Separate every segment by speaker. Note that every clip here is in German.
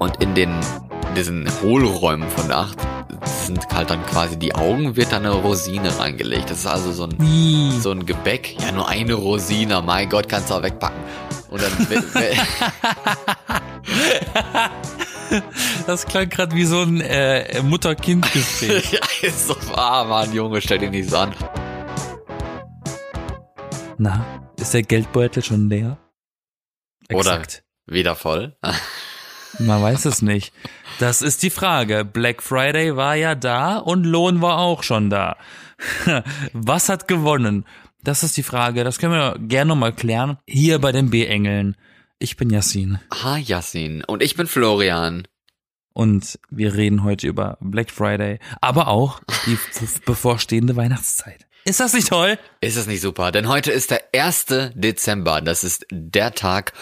Speaker 1: Und in den diesen Hohlräumen von der Acht sind halt dann quasi die Augen, wird da eine Rosine reingelegt. Das ist also so ein, so ein Gebäck. Ja, nur eine Rosine. Mein Gott, kannst du auch wegpacken. Und dann,
Speaker 2: Das klang gerade wie so ein äh, Mutter-Kind-Gespräch.
Speaker 1: ja, ist so, ah, Mann, Junge, stell dich nicht so an.
Speaker 2: Na, ist der Geldbeutel schon leer?
Speaker 1: Oder wieder voll.
Speaker 2: Man weiß es nicht. Das ist die Frage. Black Friday war ja da und Lohn war auch schon da. Was hat gewonnen? Das ist die Frage. Das können wir gerne nochmal klären. Hier bei den B-Engeln. Ich bin Yassin.
Speaker 1: Ah, Yassin. Und ich bin Florian.
Speaker 2: Und wir reden heute über Black Friday, aber auch die bevorstehende Weihnachtszeit. Ist das nicht toll?
Speaker 1: Ist es nicht super? Denn heute ist der 1. Dezember. Das ist der Tag,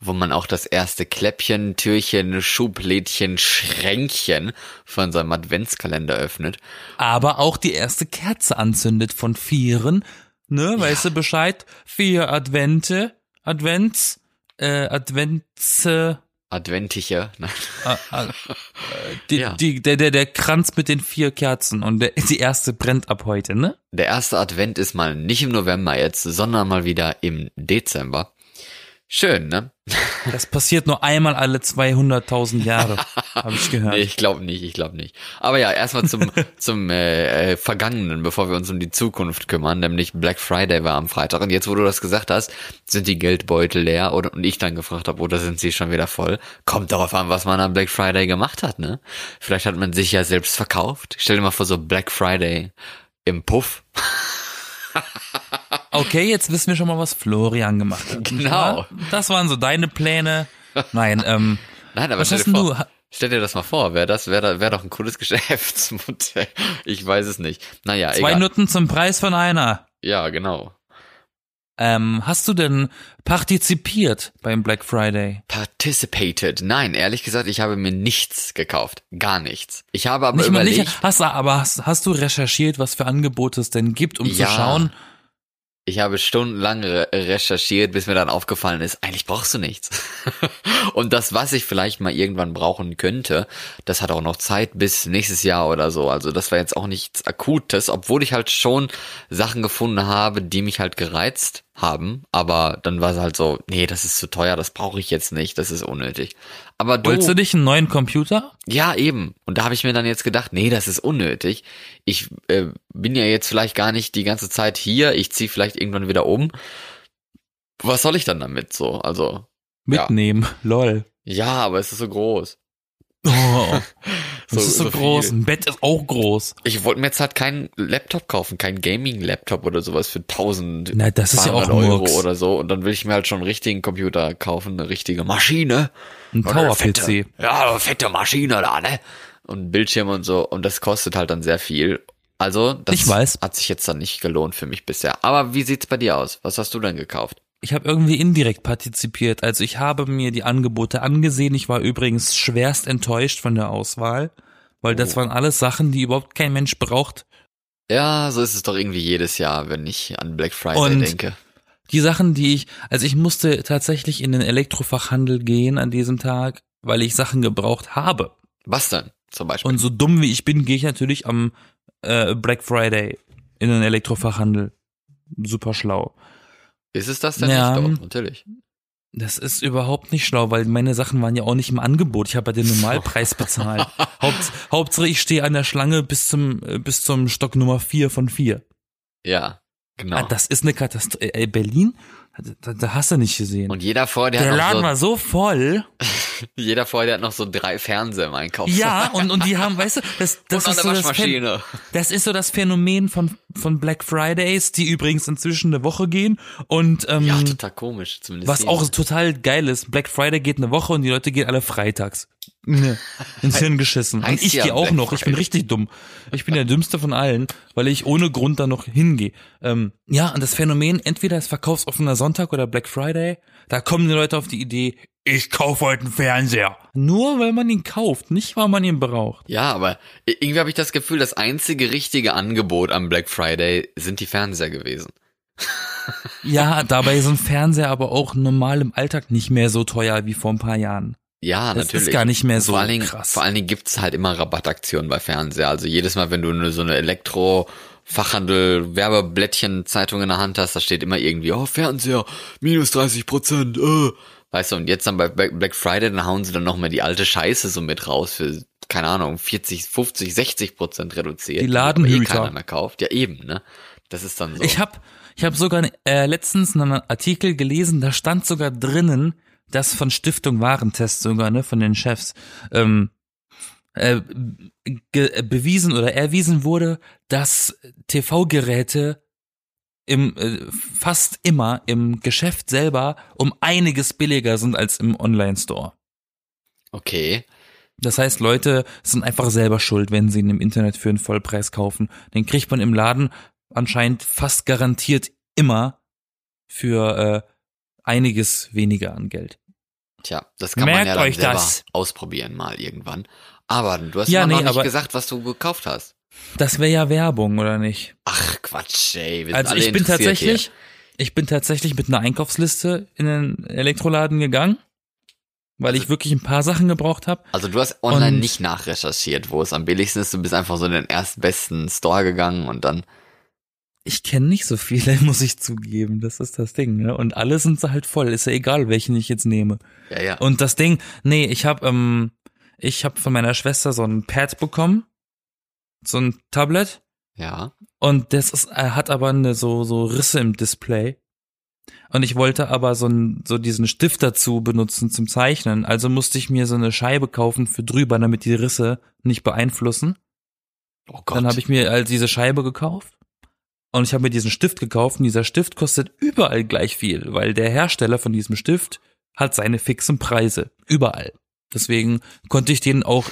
Speaker 1: wo man auch das erste Kläppchen, Türchen, Schublädchen, Schränkchen von seinem Adventskalender öffnet.
Speaker 2: Aber auch die erste Kerze anzündet von vieren. Ne, weißt du Bescheid? Vier Advente, Advents, äh, Advents, äh,
Speaker 1: Adventiche. Nein.
Speaker 2: äh, äh, die,
Speaker 1: Ja.
Speaker 2: die, der, der, der Kranz mit den vier Kerzen und der, die erste brennt ab heute, ne?
Speaker 1: Der erste Advent ist mal nicht im November jetzt, sondern mal wieder im Dezember. Schön, ne?
Speaker 2: Das passiert nur einmal alle 200.000 Jahre, habe ich gehört.
Speaker 1: Nee, ich glaube nicht, ich glaube nicht. Aber ja, erstmal zum, zum äh, äh, Vergangenen, bevor wir uns um die Zukunft kümmern, nämlich Black Friday war am Freitag. Und jetzt, wo du das gesagt hast, sind die Geldbeutel leer oder und ich dann gefragt habe, oder sind sie schon wieder voll? Kommt darauf an, was man am Black Friday gemacht hat, ne? Vielleicht hat man sich ja selbst verkauft. Stell dir mal vor, so Black Friday im Puff.
Speaker 2: Okay, jetzt wissen wir schon mal, was Florian gemacht hat.
Speaker 1: Genau.
Speaker 2: Das waren so deine Pläne. Nein, ähm,
Speaker 1: Nein, aber
Speaker 2: was
Speaker 1: stell
Speaker 2: hast
Speaker 1: vor,
Speaker 2: du?
Speaker 1: stell dir das mal vor, wäre das, wäre wär doch ein cooles Geschäftsmodell. Ich weiß es nicht. Naja,
Speaker 2: Zwei
Speaker 1: egal.
Speaker 2: Nutten zum Preis von einer.
Speaker 1: Ja, genau.
Speaker 2: Ähm, hast du denn partizipiert beim Black Friday?
Speaker 1: Participated. Nein, ehrlich gesagt, ich habe mir nichts gekauft. Gar nichts. Ich habe aber
Speaker 2: Nicht mal
Speaker 1: überlegt,
Speaker 2: nicht, hast, du- aber hast, hast du recherchiert, was für Angebote es denn gibt, um
Speaker 1: Ja.
Speaker 2: zu schauen?
Speaker 1: Ich habe stundenlang re recherchiert, bis mir dann aufgefallen ist, eigentlich brauchst du nichts. Und das, was ich vielleicht mal irgendwann brauchen könnte, das hat auch noch Zeit bis nächstes Jahr oder so. Also das war jetzt auch nichts Akutes, obwohl ich halt schon Sachen gefunden habe, die mich halt gereizt haben. Aber dann war es halt so, nee, das ist zu teuer, das brauche ich jetzt nicht, das ist unnötig. Aber du,
Speaker 2: Wolltest du dich einen neuen Computer?
Speaker 1: Ja, eben. Und da habe ich mir dann jetzt gedacht, nee, das ist unnötig. Ich äh, bin ja jetzt vielleicht gar nicht die ganze Zeit hier. Ich ziehe vielleicht irgendwann wieder um. Was soll ich dann damit so? Also,
Speaker 2: Mitnehmen. Lol.
Speaker 1: ja, aber es ist so groß.
Speaker 2: Oh, das
Speaker 1: So-
Speaker 2: ist so,
Speaker 1: so
Speaker 2: groß.
Speaker 1: viel.
Speaker 2: Ein Bett ist auch groß.
Speaker 1: Ich wollte mir jetzt halt keinen Laptop kaufen, keinen Gaming-Laptop oder sowas für 1000
Speaker 2: Na, das ist ja auch
Speaker 1: 200 Euro
Speaker 2: Murks.
Speaker 1: oder so. Und dann will ich mir halt schon einen richtigen Computer kaufen, eine richtige Maschine.
Speaker 2: Ein Tower-PC.
Speaker 1: Ja, eine fette Maschine da, ne? Und Bildschirm und so. Und das kostet halt dann sehr viel. Also, das hat sich jetzt dann nicht gelohnt für mich bisher. Aber wie sieht's bei dir aus? Was hast du denn gekauft?
Speaker 2: Ich habe irgendwie indirekt partizipiert. Also ich habe mir die Angebote angesehen. Ich war übrigens schwerst enttäuscht von der Auswahl, weil das
Speaker 1: Oh.
Speaker 2: waren alles Sachen, die überhaupt kein Mensch braucht.
Speaker 1: Ja, so ist es doch irgendwie jedes Jahr, wenn ich an Black Friday
Speaker 2: Und-
Speaker 1: denke.
Speaker 2: Die Sachen, die ich, also ich musste tatsächlich in den Elektrofachhandel gehen an diesem Tag, weil ich Sachen gebraucht habe.
Speaker 1: Was denn? Zum Beispiel.
Speaker 2: Und so dumm wie ich bin, gehe ich natürlich am äh, Black Friday in den Elektrofachhandel. Super schlau.
Speaker 1: Ist es das denn
Speaker 2: Ja.
Speaker 1: nicht? Doch, natürlich.
Speaker 2: Das ist überhaupt nicht schlau, weil meine Sachen waren ja auch nicht im Angebot. Ich habe ja den Normalpreis bezahlt. Haupt, Hauptsache ich stehe an der Schlange bis zum äh, bis zum Stock Nummer 4 von 4.
Speaker 1: Ja, genau.
Speaker 2: Ah, das ist eine Katastrophe. Äh, Berlin? Da, da hast du nicht gesehen.
Speaker 1: und jeder vor dir
Speaker 2: der
Speaker 1: hat
Speaker 2: Laden
Speaker 1: noch
Speaker 2: war so voll.
Speaker 1: so, jeder vor dir hat noch so drei Fernseher im Einkauf.
Speaker 2: Ja, und, und die haben, weißt du, das, das, ist so das, Phän-
Speaker 1: Waschmaschine.
Speaker 2: das ist so das Phänomen von, von Black Fridays, die übrigens inzwischen eine Woche gehen. Und ähm,
Speaker 1: Ja, total komisch. Zumindest
Speaker 2: was
Speaker 1: hier.
Speaker 2: auch total geil ist, Black Friday geht eine Woche und die Leute gehen alle freitags. Ne, ins Hirn geschissen. Und ich
Speaker 1: ja
Speaker 2: gehe auch
Speaker 1: Black
Speaker 2: noch. Ich bin richtig dumm. Ich bin der dümmste von allen, weil ich ohne Grund da noch hingehe. Ähm, ja, und das Phänomen, entweder ist verkaufsoffener Sonntag oder Black Friday, da kommen die Leute auf die Idee, ich kaufe heute einen Fernseher. Nur weil man ihn kauft, nicht weil man ihn braucht.
Speaker 1: Ja, aber irgendwie habe ich das Gefühl, das einzige richtige Angebot am Black Friday sind die Fernseher gewesen.
Speaker 2: Ja, dabei ist ein Fernseher aber auch normal im Alltag nicht mehr so teuer wie vor ein paar Jahren.
Speaker 1: Ja,
Speaker 2: Das
Speaker 1: natürlich.
Speaker 2: ist gar nicht mehr so
Speaker 1: vor allen Dingen,
Speaker 2: krass.
Speaker 1: Vor allen Dingen gibt's halt immer Rabattaktionen bei Fernseher. Also jedes Mal, wenn du so eine Elektro Fachhandel Werbeblättchen Zeitung in der Hand hast, da steht immer irgendwie, oh, Fernseher, minus 30 Prozent, äh. Weißt du, und jetzt dann bei Black Friday, dann hauen sie dann noch mal die alte Scheiße so mit raus für, keine Ahnung, 40, 50, 60 Prozent reduziert.
Speaker 2: Die
Speaker 1: eh
Speaker 2: Ladenhüter.
Speaker 1: keiner mehr kauft. Ja, eben, ne? Das ist dann so.
Speaker 2: Ich habe ich hab sogar äh, letztens einen Artikel gelesen, da stand sogar drinnen, dass von Stiftung Warentest sogar, ne, von den Chefs, ähm, äh, ge- bewiesen oder erwiesen wurde, dass TV-Geräte im äh, fast immer im Geschäft selber um einiges billiger sind als im Online-Store.
Speaker 1: okay.
Speaker 2: Das heißt, Leute sind einfach selber schuld, wenn sie ihn im Internet für einen Vollpreis kaufen. Den kriegt man im Laden anscheinend fast garantiert immer für äh, einiges weniger an Geld.
Speaker 1: Tja, das kann
Speaker 2: Merkt
Speaker 1: man ja dann
Speaker 2: euch
Speaker 1: selber
Speaker 2: das.
Speaker 1: ausprobieren mal irgendwann. Aber du hast
Speaker 2: Ja,
Speaker 1: immer noch
Speaker 2: nee,
Speaker 1: nicht
Speaker 2: aber-
Speaker 1: gesagt, was du gekauft hast.
Speaker 2: Das wäre ja Werbung, oder nicht?
Speaker 1: Ach, Quatsch, ey.
Speaker 2: Also ich bin tatsächlich, ich bin tatsächlich mit einer Einkaufsliste in den Elektroladen gegangen, weil
Speaker 1: Also-
Speaker 2: ich wirklich ein paar Sachen gebraucht habe.
Speaker 1: Hier. Also du hast online
Speaker 2: Und-
Speaker 1: nicht nachrecherchiert, wo es am billigsten ist. Du bist einfach so in den erstbesten Store gegangen und dann.
Speaker 2: Ich kenne nicht so viele, muss ich zugeben. Das ist das Ding. Ne? Und alle sind halt voll. Ist ja egal, welchen ich jetzt nehme.
Speaker 1: Ja, ja.
Speaker 2: Und das Ding, nee, ich habe ähm, ich habe von meiner Schwester so ein Pad bekommen, so ein Tablet
Speaker 1: ja.
Speaker 2: und das ist, er hat aber eine so so Risse im Display. Und ich wollte aber so, ein, so diesen Stift dazu benutzen zum Zeichnen. Also musste ich mir so eine Scheibe kaufen für drüber, damit die Risse nicht beeinflussen.
Speaker 1: Oh Gott.
Speaker 2: Dann habe ich mir also diese Scheibe gekauft. Und ich habe mir diesen Stift gekauft und dieser Stift kostet überall gleich viel, weil der Hersteller von diesem Stift hat seine fixen Preise. Überall. Deswegen konnte ich den auch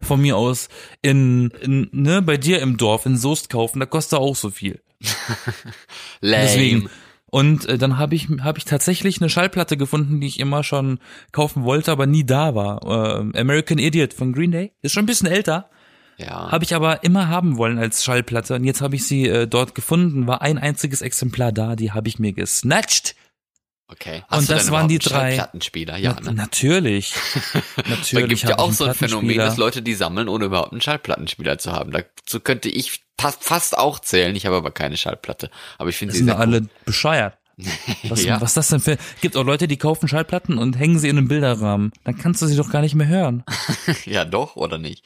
Speaker 2: von mir aus in, in ne, bei dir im Dorf in Soest kaufen, da kostet er auch so viel. Deswegen. Und äh, dann habe ich habe ich tatsächlich eine Schallplatte gefunden, die ich immer schon kaufen wollte, aber nie da war. Äh, American Idiot von Green Day. Ist schon ein bisschen älter.
Speaker 1: Ja.
Speaker 2: Habe ich aber immer haben wollen als Schallplatte. Und jetzt habe ich sie äh, dort gefunden. War ein einziges Exemplar da. Die habe ich mir gesnatcht.
Speaker 1: Okay.
Speaker 2: Und
Speaker 1: du
Speaker 2: das waren die drei-
Speaker 1: einen Schallplattenspieler, ja,
Speaker 2: Na,
Speaker 1: ne?
Speaker 2: Natürlich. natürlich.
Speaker 1: Da gibt ja auch so ein Phänomen,
Speaker 2: Plattenspieler.
Speaker 1: dass Leute die sammeln, ohne überhaupt einen Schallplattenspieler zu haben. Dazu könnte ich fast, auch zählen. Ich habe aber keine Schallplatte. Aber ich finde sie
Speaker 2: sind
Speaker 1: sehr
Speaker 2: alle bescheuert. Was,
Speaker 1: Ja.
Speaker 2: was ist das denn für. Gibt auch Leute, die kaufen Schallplatten und hängen sie in einen Bilderrahmen. Dann kannst du sie doch gar nicht mehr hören.
Speaker 1: Ja, doch, oder nicht?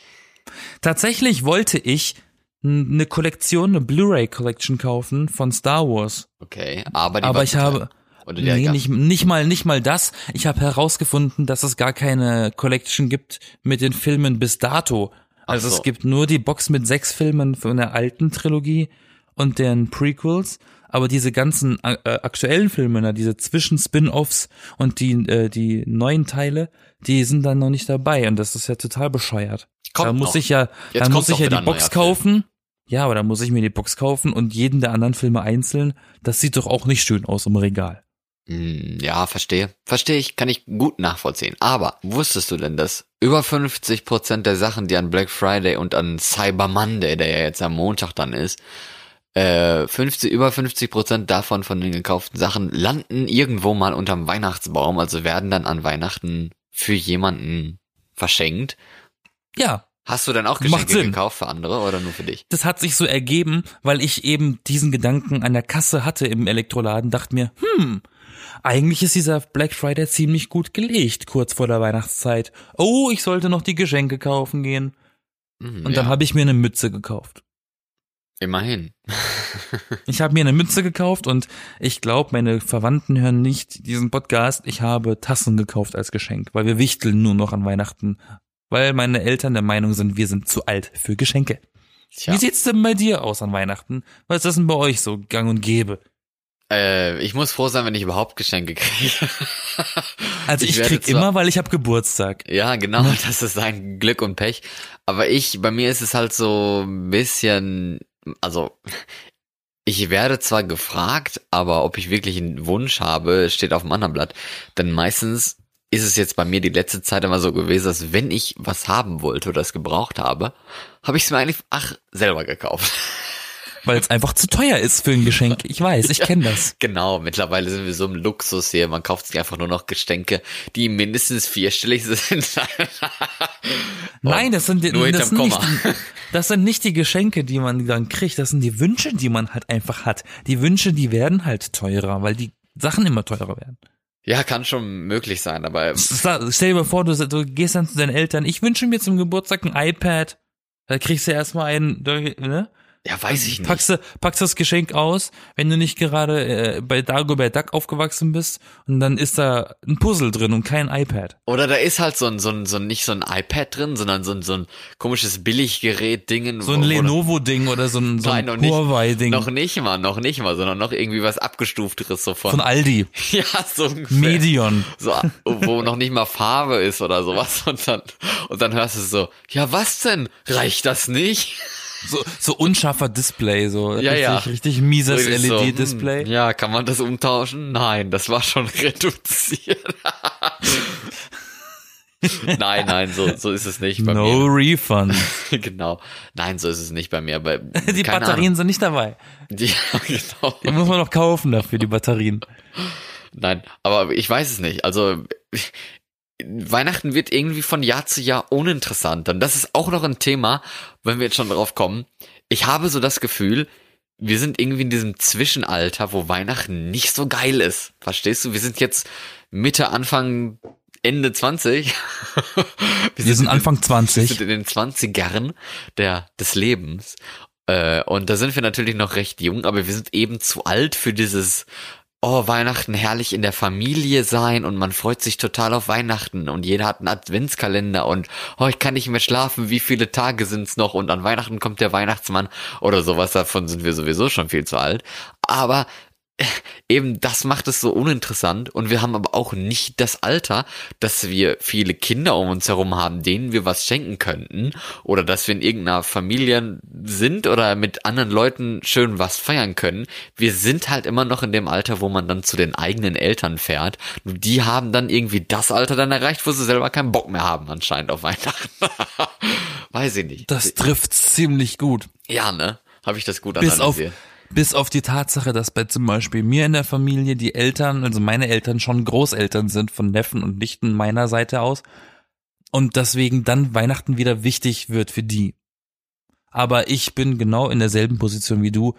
Speaker 2: Tatsächlich wollte ich eine Kollektion, eine Blu-ray-Collection kaufen von Star Wars.
Speaker 1: Okay. Aber die
Speaker 2: Aber ich habe.
Speaker 1: Oder der
Speaker 2: Nee, nicht, nicht mal, nicht mal das. Ich habe herausgefunden, dass es gar keine Collection gibt mit den Filmen bis dato. Also
Speaker 1: so.
Speaker 2: es gibt nur die Box mit sechs Filmen von der alten Trilogie und deren Prequels. Aber diese ganzen äh, aktuellen Filme, na, diese Zwischen-Spin-Offs und die, äh, die neuen Teile, die sind dann noch nicht dabei. Und das ist ja total bescheuert.
Speaker 1: Kommt
Speaker 2: da muss
Speaker 1: noch.
Speaker 2: ich ja,
Speaker 1: Jetzt kommt
Speaker 2: muss ich ja die Box kaufen. Ja, aber da muss ich mir die Box kaufen und jeden der anderen Filme einzeln. Das sieht doch auch nicht schön aus im Regal.
Speaker 1: Hm, Ja, verstehe. Verstehe ich, kann ich gut nachvollziehen. Aber wusstest du denn, dass über 50 Prozent der Sachen, die an Black Friday und an Cyber Monday, der ja jetzt am Montag dann ist, äh, 50, über 50 Prozent davon von den gekauften Sachen landen irgendwo mal unterm Weihnachtsbaum, also werden dann an Weihnachten für jemanden verschenkt.
Speaker 2: Ja,
Speaker 1: Hast du denn auch Geschenke gekauft für andere oder nur für dich?
Speaker 2: das hat sich so ergeben, weil ich eben diesen Gedanken an der Kasse hatte im Elektroladen, dachte mir, hm, eigentlich ist dieser Black Friday ziemlich gut gelegt, kurz vor der Weihnachtszeit. Oh, ich sollte noch die Geschenke kaufen gehen.
Speaker 1: Hm,
Speaker 2: Und
Speaker 1: ja,
Speaker 2: dann habe ich mir eine Mütze gekauft.
Speaker 1: immerhin.
Speaker 2: Ich habe mir eine Mütze gekauft und ich glaube, meine Verwandten hören nicht diesen Podcast. Ich habe Tassen gekauft als Geschenk, weil wir wichteln nur noch an Weihnachten. Weil meine Eltern der Meinung sind, wir sind zu alt für Geschenke.
Speaker 1: Tja.
Speaker 2: Wie sieht's denn bei dir aus an Weihnachten? Was ist das denn bei euch so gang und gäbe?
Speaker 1: Äh, ich muss froh sein, wenn ich überhaupt Geschenke kriege.
Speaker 2: Also ich,
Speaker 1: werde
Speaker 2: krieg
Speaker 1: zwar-
Speaker 2: immer, weil ich habe Geburtstag.
Speaker 1: Ja, genau, das ist ein Glück und Pech. Aber ich, bei mir ist es halt so ein bisschen, also ich werde zwar gefragt, aber ob ich wirklich einen Wunsch habe, steht auf dem anderen Blatt. Denn meistens ist es jetzt bei mir die letzte Zeit immer so gewesen, dass wenn ich was haben wollte oder es gebraucht habe, habe ich es mir eigentlich, ach, selber gekauft.
Speaker 2: Weil es einfach zu teuer ist für ein Geschenk. Ich weiß, ich kenne das.
Speaker 1: Genau, mittlerweile sind wir so im Luxus hier. Man kauft sich einfach nur noch Geschenke, die mindestens vierstellig sind.
Speaker 2: Nein, das sind, die,
Speaker 1: Nur
Speaker 2: das, sind nicht, das sind nicht die Geschenke, die man dann kriegt. Das sind die Wünsche, die man halt einfach hat. Die Wünsche, die werden halt teurer, weil die Sachen immer teurer werden.
Speaker 1: Ja, kann schon möglich sein, aber
Speaker 2: Stell dir mal vor, du, du gehst dann zu deinen Eltern. Ich wünsche mir zum Geburtstag ein iPad. Da kriegst du erstmal einen, ne?
Speaker 1: Ja, weiß ich nicht.
Speaker 2: Packst du, packst das Geschenk aus, wenn du nicht gerade äh, bei Dagobert Duck aufgewachsen bist und dann ist da ein Puzzle drin und kein iPad.
Speaker 1: Oder da ist halt so ein, so ein, so ein, nicht so ein iPad drin, sondern so ein, so ein komisches Billiggerät-Dingen.
Speaker 2: So ein Lenovo-Ding oder so ein, so ein
Speaker 1: noch nicht.
Speaker 2: Huawei-Ding
Speaker 1: Noch nicht mal, noch nicht mal, sondern noch irgendwie was abgestufteres so von.
Speaker 2: von Aldi.
Speaker 1: ja, so ungefähr.
Speaker 2: Medion.
Speaker 1: So, wo noch nicht mal Farbe ist oder sowas. Und dann, und dann hörst du so, ja, was denn? Reicht das nicht?
Speaker 2: So, so unscharfer Display, so
Speaker 1: Ja,
Speaker 2: richtig,
Speaker 1: ja.
Speaker 2: richtig mieses
Speaker 1: Richtig so,
Speaker 2: LED-Display.
Speaker 1: hm, ja, kann man das umtauschen? Nein, das war schon reduziert. nein, nein, so, so ist es nicht bei
Speaker 2: no refund.
Speaker 1: mir. Genau. Nein, so ist es nicht bei mir. Aber
Speaker 2: Die Batterien
Speaker 1: Ahnung.
Speaker 2: sind nicht dabei.
Speaker 1: Die, ja, genau.
Speaker 2: Die muss man noch kaufen dafür, die Batterien.
Speaker 1: Nein, aber ich weiß es nicht. Also Weihnachten wird irgendwie von Jahr zu Jahr uninteressanter. Und das ist auch noch ein Thema, wenn wir jetzt schon drauf kommen. Ich habe so das Gefühl, wir sind irgendwie in diesem Zwischenalter, wo Weihnachten nicht so geil ist. Verstehst du? Wir sind jetzt Mitte, Anfang, Ende 20.
Speaker 2: Wir sind Anfang
Speaker 1: Wir
Speaker 2: 20.
Speaker 1: sind in den 20ern der, des Lebens. Äh, und da sind wir natürlich noch recht jung, aber wir sind eben zu alt für dieses, oh, Weihnachten herrlich in der Familie sein und man freut sich total auf Weihnachten und jeder hat einen Adventskalender und, oh, ich kann nicht mehr schlafen, wie viele Tage sind's noch und an Weihnachten kommt der Weihnachtsmann oder sowas, davon sind wir sowieso schon viel zu alt. Aber eben das macht es so uninteressant und wir haben aber auch nicht das Alter, dass wir viele Kinder um uns herum haben, denen wir was schenken könnten oder dass wir in irgendeiner Familie sind oder mit anderen Leuten schön was feiern können. Wir sind halt immer noch in dem Alter, wo man dann zu den eigenen Eltern fährt. Nur Die haben dann irgendwie das Alter dann erreicht, wo sie selber keinen Bock mehr haben anscheinend auf Weihnachten. Weiß ich nicht.
Speaker 2: Das trifft ziemlich gut.
Speaker 1: ja, ne? Habe ich das gut
Speaker 2: Bis auf,
Speaker 1: analysiert.
Speaker 2: Bis auf die Tatsache, dass bei zum Beispiel mir in der Familie die Eltern, also meine Eltern schon Großeltern sind von Neffen und Nichten meiner Seite aus und deswegen dann Weihnachten wieder wichtig wird für die. Aber ich bin genau in derselben Position wie du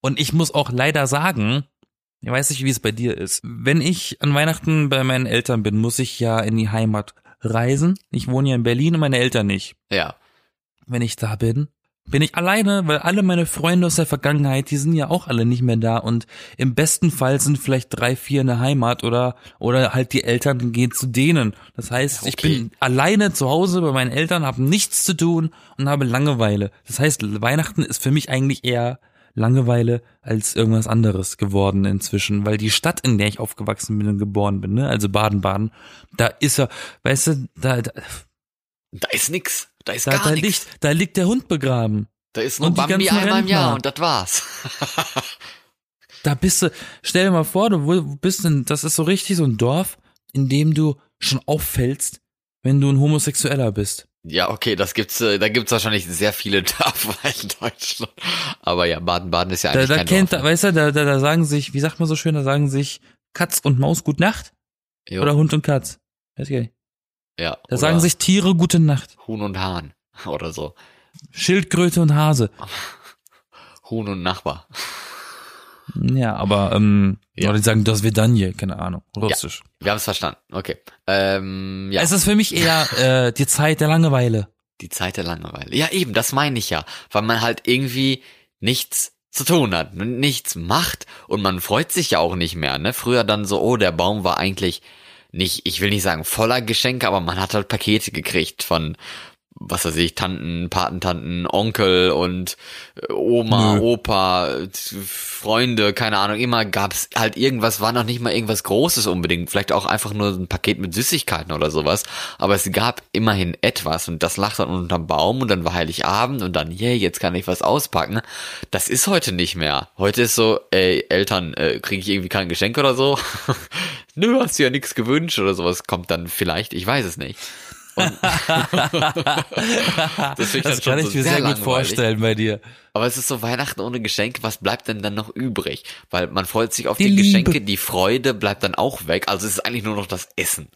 Speaker 2: und ich muss auch leider sagen, ich weiß nicht, wie es bei dir ist. Wenn ich an Weihnachten bei meinen Eltern bin, muss ich ja in die Heimat reisen. Ich wohne ja in Berlin und meine Eltern nicht
Speaker 1: Ja.
Speaker 2: wenn ich da bin, bin ich alleine, weil alle meine Freunde aus der Vergangenheit, die sind ja auch alle nicht mehr da und im besten Fall sind vielleicht drei, vier in der Heimat oder oder halt die Eltern gehen zu denen. Das heißt, ich
Speaker 1: Okay.
Speaker 2: bin alleine zu Hause bei meinen Eltern, habe nichts zu tun und habe Langeweile. Das heißt, Weihnachten ist für mich eigentlich eher Langeweile als irgendwas anderes geworden inzwischen, weil die Stadt, in der ich aufgewachsen bin und geboren bin, ne, also Baden-Baden, da ist ja, weißt du, da, da,
Speaker 1: Da ist nix. Da ist
Speaker 2: da,
Speaker 1: gar
Speaker 2: da
Speaker 1: nichts.
Speaker 2: liegt, da liegt der Hund begraben.
Speaker 1: Da ist nur
Speaker 2: Und
Speaker 1: Bambi einmal im Jahr
Speaker 2: Rentner.
Speaker 1: und das war's.
Speaker 2: Da bist du, stell dir mal vor, du bist in, das ist so richtig so ein Dorf, in dem du schon auffällst, wenn du ein Homosexueller bist.
Speaker 1: ja, okay, das gibt's, äh, da gibt's wahrscheinlich sehr viele Dörfer in Deutschland. Aber ja, Baden-Baden ist ja
Speaker 2: Da,
Speaker 1: eigentlich
Speaker 2: da
Speaker 1: kein
Speaker 2: kennt,
Speaker 1: Dorf.
Speaker 2: da, weißt du, da, da, da sagen sich, wie sagt man so schön, da sagen sich Katz und Maus Gute Nacht
Speaker 1: Jo,
Speaker 2: oder Hund und Katz. Weiß ich.
Speaker 1: Ja,
Speaker 2: Da sagen sich Tiere Gute Nacht.
Speaker 1: Huhn und Hahn oder so.
Speaker 2: Schildkröte und Hase.
Speaker 1: Huhn und Nachbar.
Speaker 2: Ja, aber, ähm,
Speaker 1: Ja.
Speaker 2: die sagen das Vedanje, keine Ahnung, russisch.
Speaker 1: Wir haben es verstanden. Okay. Ähm, ja,
Speaker 2: Es ist für mich eher äh, die Zeit der Langeweile.
Speaker 1: die Zeit der Langeweile. Ja, eben, das meine ich ja. Weil man halt irgendwie nichts zu tun hat, und nichts macht und man freut sich ja auch nicht mehr, ne? Früher dann so, oh, der Baum war eigentlich nicht, ich will nicht sagen voller Geschenke, aber man hat halt Pakete gekriegt von, was weiß ich, Tanten, Patentanten, Onkel und äh, Oma,
Speaker 2: Nö.
Speaker 1: Opa, Freunde, keine Ahnung, immer gab's halt irgendwas, war noch nicht mal irgendwas Großes unbedingt, vielleicht auch einfach nur ein Paket mit Süßigkeiten oder sowas, aber es gab immerhin etwas und das lag dann unterm Baum und dann war Heiligabend und dann, yeah, jetzt kann ich was auspacken. Das ist heute nicht mehr. Heute ist so, ey, Eltern, äh, kriege ich irgendwie kein Geschenk oder so? Nö, hast du ja nichts gewünscht oder sowas kommt dann vielleicht, ich weiß es nicht. Das,
Speaker 2: Das kann ich mir sehr, gut
Speaker 1: langweilig.
Speaker 2: vorstellen bei dir.
Speaker 1: Aber es ist so Weihnachten ohne Geschenke, was bleibt denn dann noch übrig? Weil man freut sich auf
Speaker 2: Die
Speaker 1: die. Geschenke, die Freude bleibt dann auch weg. Also es ist eigentlich nur noch das Essen.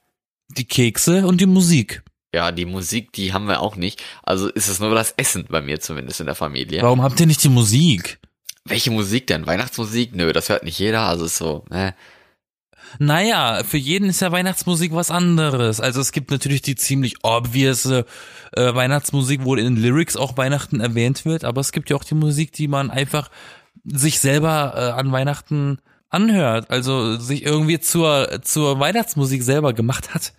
Speaker 2: Die Kekse und die Musik.
Speaker 1: Ja, die Musik, die haben wir auch nicht. Also ist es nur das Essen bei mir zumindest in der Familie.
Speaker 2: Warum habt ihr nicht die Musik?
Speaker 1: Welche Musik denn? Weihnachtsmusik? Nö, das hört nicht jeder. Also ist so, ne?
Speaker 2: Naja, für jeden ist ja Weihnachtsmusik was anderes. Also es gibt natürlich die ziemlich obvious äh, Weihnachtsmusik, wo in den Lyrics auch Weihnachten erwähnt wird, aber es gibt ja auch die Musik, die man einfach sich selber äh, an Weihnachten anhört, also sich irgendwie zur, zur Weihnachtsmusik selber gemacht hat.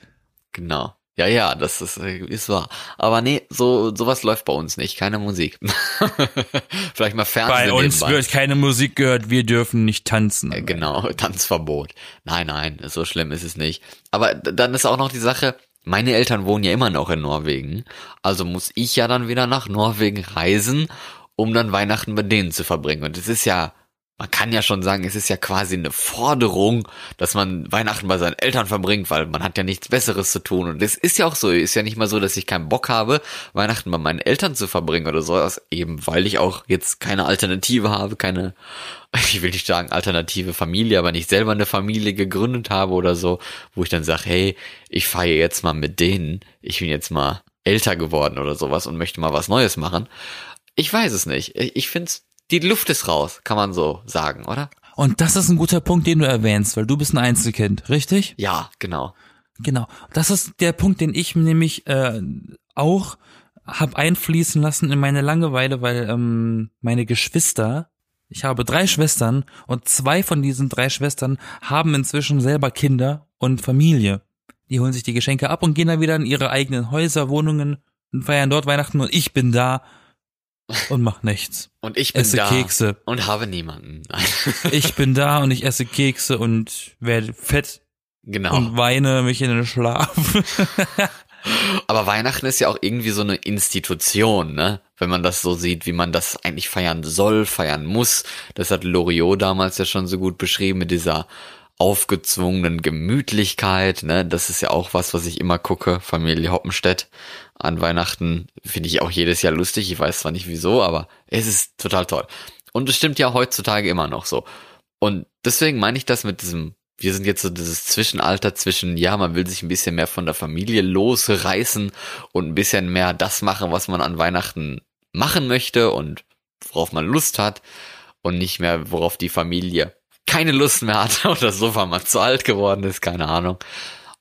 Speaker 1: Genau. Ja, ja, das ist, ist wahr. Aber nee, so sowas läuft bei uns nicht. Keine Musik. Vielleicht mal Fernsehen.
Speaker 2: Bei uns
Speaker 1: nebenbei.
Speaker 2: wird keine Musik gehört, wir dürfen nicht tanzen.
Speaker 1: Äh, Genau, Tanzverbot. Nein, nein, so schlimm ist es nicht. Aber dann ist auch noch die Sache, meine Eltern wohnen ja immer noch in Norwegen. Also muss ich ja dann wieder nach Norwegen reisen, um dann Weihnachten bei denen zu verbringen. Und es ist ja, man kann ja schon sagen, es ist ja quasi eine Forderung, dass man Weihnachten bei seinen Eltern verbringt, weil man hat ja nichts Besseres zu tun. Und es ist ja auch so, ist ja nicht mal so, dass ich keinen Bock habe, Weihnachten bei meinen Eltern zu verbringen oder so, aus- eben weil ich auch jetzt keine Alternative habe, keine, ich will nicht sagen alternative Familie, aber nicht selber eine Familie gegründet habe oder so, wo ich dann sage, hey, ich feiere jetzt mal mit denen, ich bin jetzt mal älter geworden oder sowas und möchte mal was Neues machen. Ich weiß es nicht. Ich ich find's, die Luft ist raus, kann man so sagen, oder?
Speaker 2: Und das ist ein guter Punkt, den du erwähnst, weil du bist ein Einzelkind, richtig?
Speaker 1: Ja, genau.
Speaker 2: Genau. Das ist der Punkt, den ich nämlich äh, auch hab einfließen lassen in meine Langeweile, weil ähm, meine Geschwister, ich habe drei Schwestern und zwei von diesen drei Schwestern haben inzwischen selber Kinder und Familie. Die holen sich die Geschenke ab und gehen dann wieder in ihre eigenen Häuser, Wohnungen und feiern dort Weihnachten und ich bin da und mach nichts.
Speaker 1: Und ich bin
Speaker 2: Esse
Speaker 1: da
Speaker 2: Kekse.
Speaker 1: und habe niemanden.
Speaker 2: Ich bin da und ich esse Kekse und werde fett
Speaker 1: genau.
Speaker 2: und weine mich in den Schlaf.
Speaker 1: Aber Weihnachten ist ja auch irgendwie so eine Institution, ne? Wenn man das so sieht, wie man das eigentlich feiern soll, feiern muss. Das hat Loriot damals ja schon so gut beschrieben mit dieser aufgezwungenen Gemütlichkeit, ne? Das ist ja auch was, was ich immer gucke, Familie Hoppenstedt an Weihnachten. Finde ich auch jedes Jahr lustig. Ich weiß zwar nicht wieso, aber es ist total toll. Und es stimmt ja heutzutage immer noch so. Und deswegen meine ich das mit diesem, wir sind jetzt so dieses Zwischenalter zwischen, ja, man will sich ein bisschen mehr von der Familie losreißen und ein bisschen mehr das machen, was man an Weihnachten machen möchte und worauf man Lust hat und nicht mehr, worauf die Familie keine Lust mehr hat oder so, weil man zu alt geworden ist, keine Ahnung.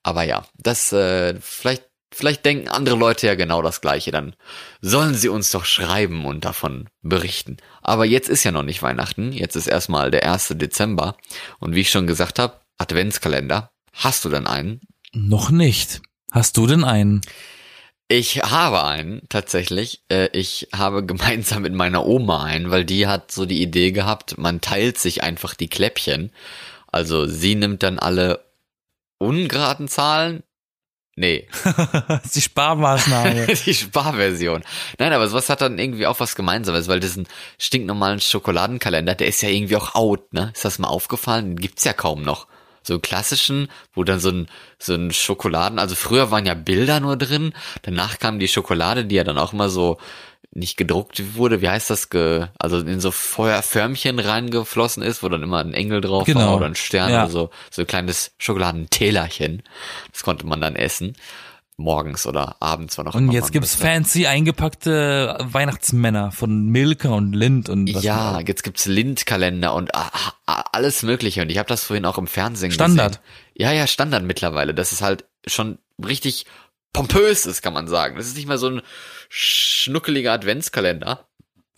Speaker 1: Aber ja, das, äh, vielleicht, vielleicht denken andere Leute ja genau das Gleiche, dann sollen sie uns doch schreiben und davon berichten. Aber jetzt ist ja noch nicht Weihnachten, jetzt ist erstmal der 1. Dezember und wie ich schon gesagt habe, Adventskalender. Hast du denn einen?
Speaker 2: Noch nicht. Hast du denn einen?
Speaker 1: Ich habe einen, tatsächlich. Äh, Ich habe gemeinsam mit meiner Oma einen, weil die hat so die Idee gehabt, man teilt sich einfach die Kläppchen. Also sie nimmt dann alle ungeraden Zahlen. Nee,
Speaker 2: die Sparmaßnahme.
Speaker 1: die Sparversion. Nein, aber sowas hat dann irgendwie auch was Gemeinsames, weil diesen stinknormalen Schokoladenkalender, der ist ja irgendwie auch out, ne? Ist das mal aufgefallen? Den gibt's ja kaum noch. So klassischen, wo dann so ein, so ein Schokoladen, also früher waren ja Bilder nur drin, danach kam die Schokolade, die ja dann auch immer so nicht gedruckt wurde, wie heißt das, ge, also in so Feuerförmchen reingeflossen ist, wo dann immer ein Engel drauf war
Speaker 2: Genau.
Speaker 1: oder ein Stern
Speaker 2: Ja.
Speaker 1: oder so, so ein kleines Schokoladentälerchen. Das konnte man dann essen. Morgens oder abends, wann auch
Speaker 2: Und jetzt gibt's
Speaker 1: möchte.
Speaker 2: fancy eingepackte Weihnachtsmänner von Milka und Lind und was
Speaker 1: Ja,
Speaker 2: noch.
Speaker 1: jetzt gibt's Lindkalender und alles mögliche. Und ich habe das vorhin auch im Fernsehen
Speaker 2: Standard.
Speaker 1: gesehen. Ja, ja, Standard mittlerweile. Das ist halt schon richtig pompös ist, kann man sagen. Das ist nicht mehr so ein schnuckeliger Adventskalender.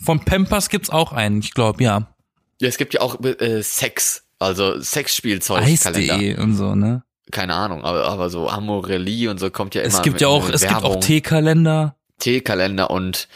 Speaker 2: Von Pampers gibt's auch einen, ich glaube, ja.
Speaker 1: Ja, es gibt ja auch äh, Sex, also Sexspielzeugkalender.
Speaker 2: Eis.de und so, ne?
Speaker 1: Keine Ahnung, aber, aber so Amorelli und so kommt ja immer
Speaker 2: Es gibt ja auch, es gibt auch Teekalender.
Speaker 1: Teekalender und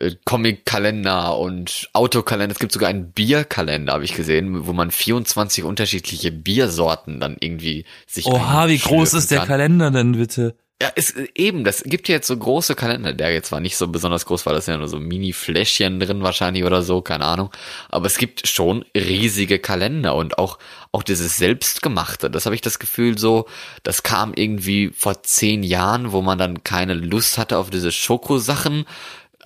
Speaker 1: äh, Comic-Kalender und Autokalender. Es gibt sogar einen Bierkalender, habe ich gesehen, wo man 24 unterschiedliche Biersorten dann irgendwie sich
Speaker 2: Oha, wie groß ist der
Speaker 1: kann.
Speaker 2: Kalender denn bitte?
Speaker 1: Ja, ist eben, das gibt ja jetzt so große Kalender, der jetzt war nicht so besonders groß, weil das sind ja nur so Mini-Fläschchen drin wahrscheinlich oder so, keine Ahnung. Aber es gibt schon riesige Kalender und auch, auch dieses Selbstgemachte, das habe ich das Gefühl so, das kam irgendwie vor zehn Jahren, wo man dann keine Lust hatte auf diese Schokosachen,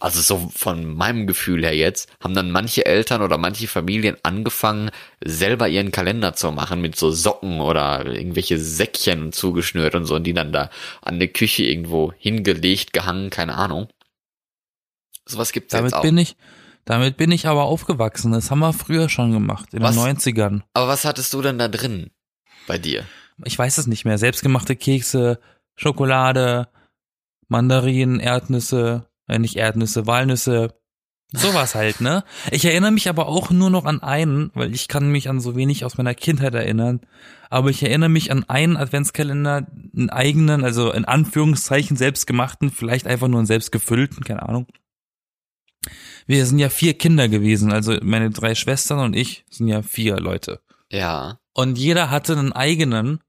Speaker 1: also so von meinem Gefühl her jetzt, haben dann manche Eltern oder manche Familien angefangen, selber ihren Kalender zu machen mit so Socken oder irgendwelche Säckchen zugeschnürt und so und die dann da an der Küche irgendwo hingelegt, gehangen, keine Ahnung. Sowas gibt's
Speaker 2: Damit
Speaker 1: jetzt auch.
Speaker 2: bin ich, damit bin ich aber aufgewachsen. Das haben wir früher schon gemacht, in
Speaker 1: Was?
Speaker 2: den 90ern.
Speaker 1: Aber was hattest du denn da drin bei dir?
Speaker 2: Ich weiß es nicht mehr. Selbstgemachte Kekse, Schokolade, Mandarinen, Erdnüsse, äh, nicht Erdnüsse, Walnüsse, sowas halt, ne? Ich erinnere mich aber auch nur noch an einen, weil ich kann mich an so wenig aus meiner Kindheit erinnern. Aber ich erinnere mich an einen Adventskalender, einen eigenen, also in Anführungszeichen selbstgemachten, vielleicht einfach nur einen selbstgefüllten, keine Ahnung. Wir sind ja vier Kinder gewesen, also meine drei Schwestern und ich sind ja vier Leute.
Speaker 1: Ja.
Speaker 2: Und jeder hatte einen eigenen.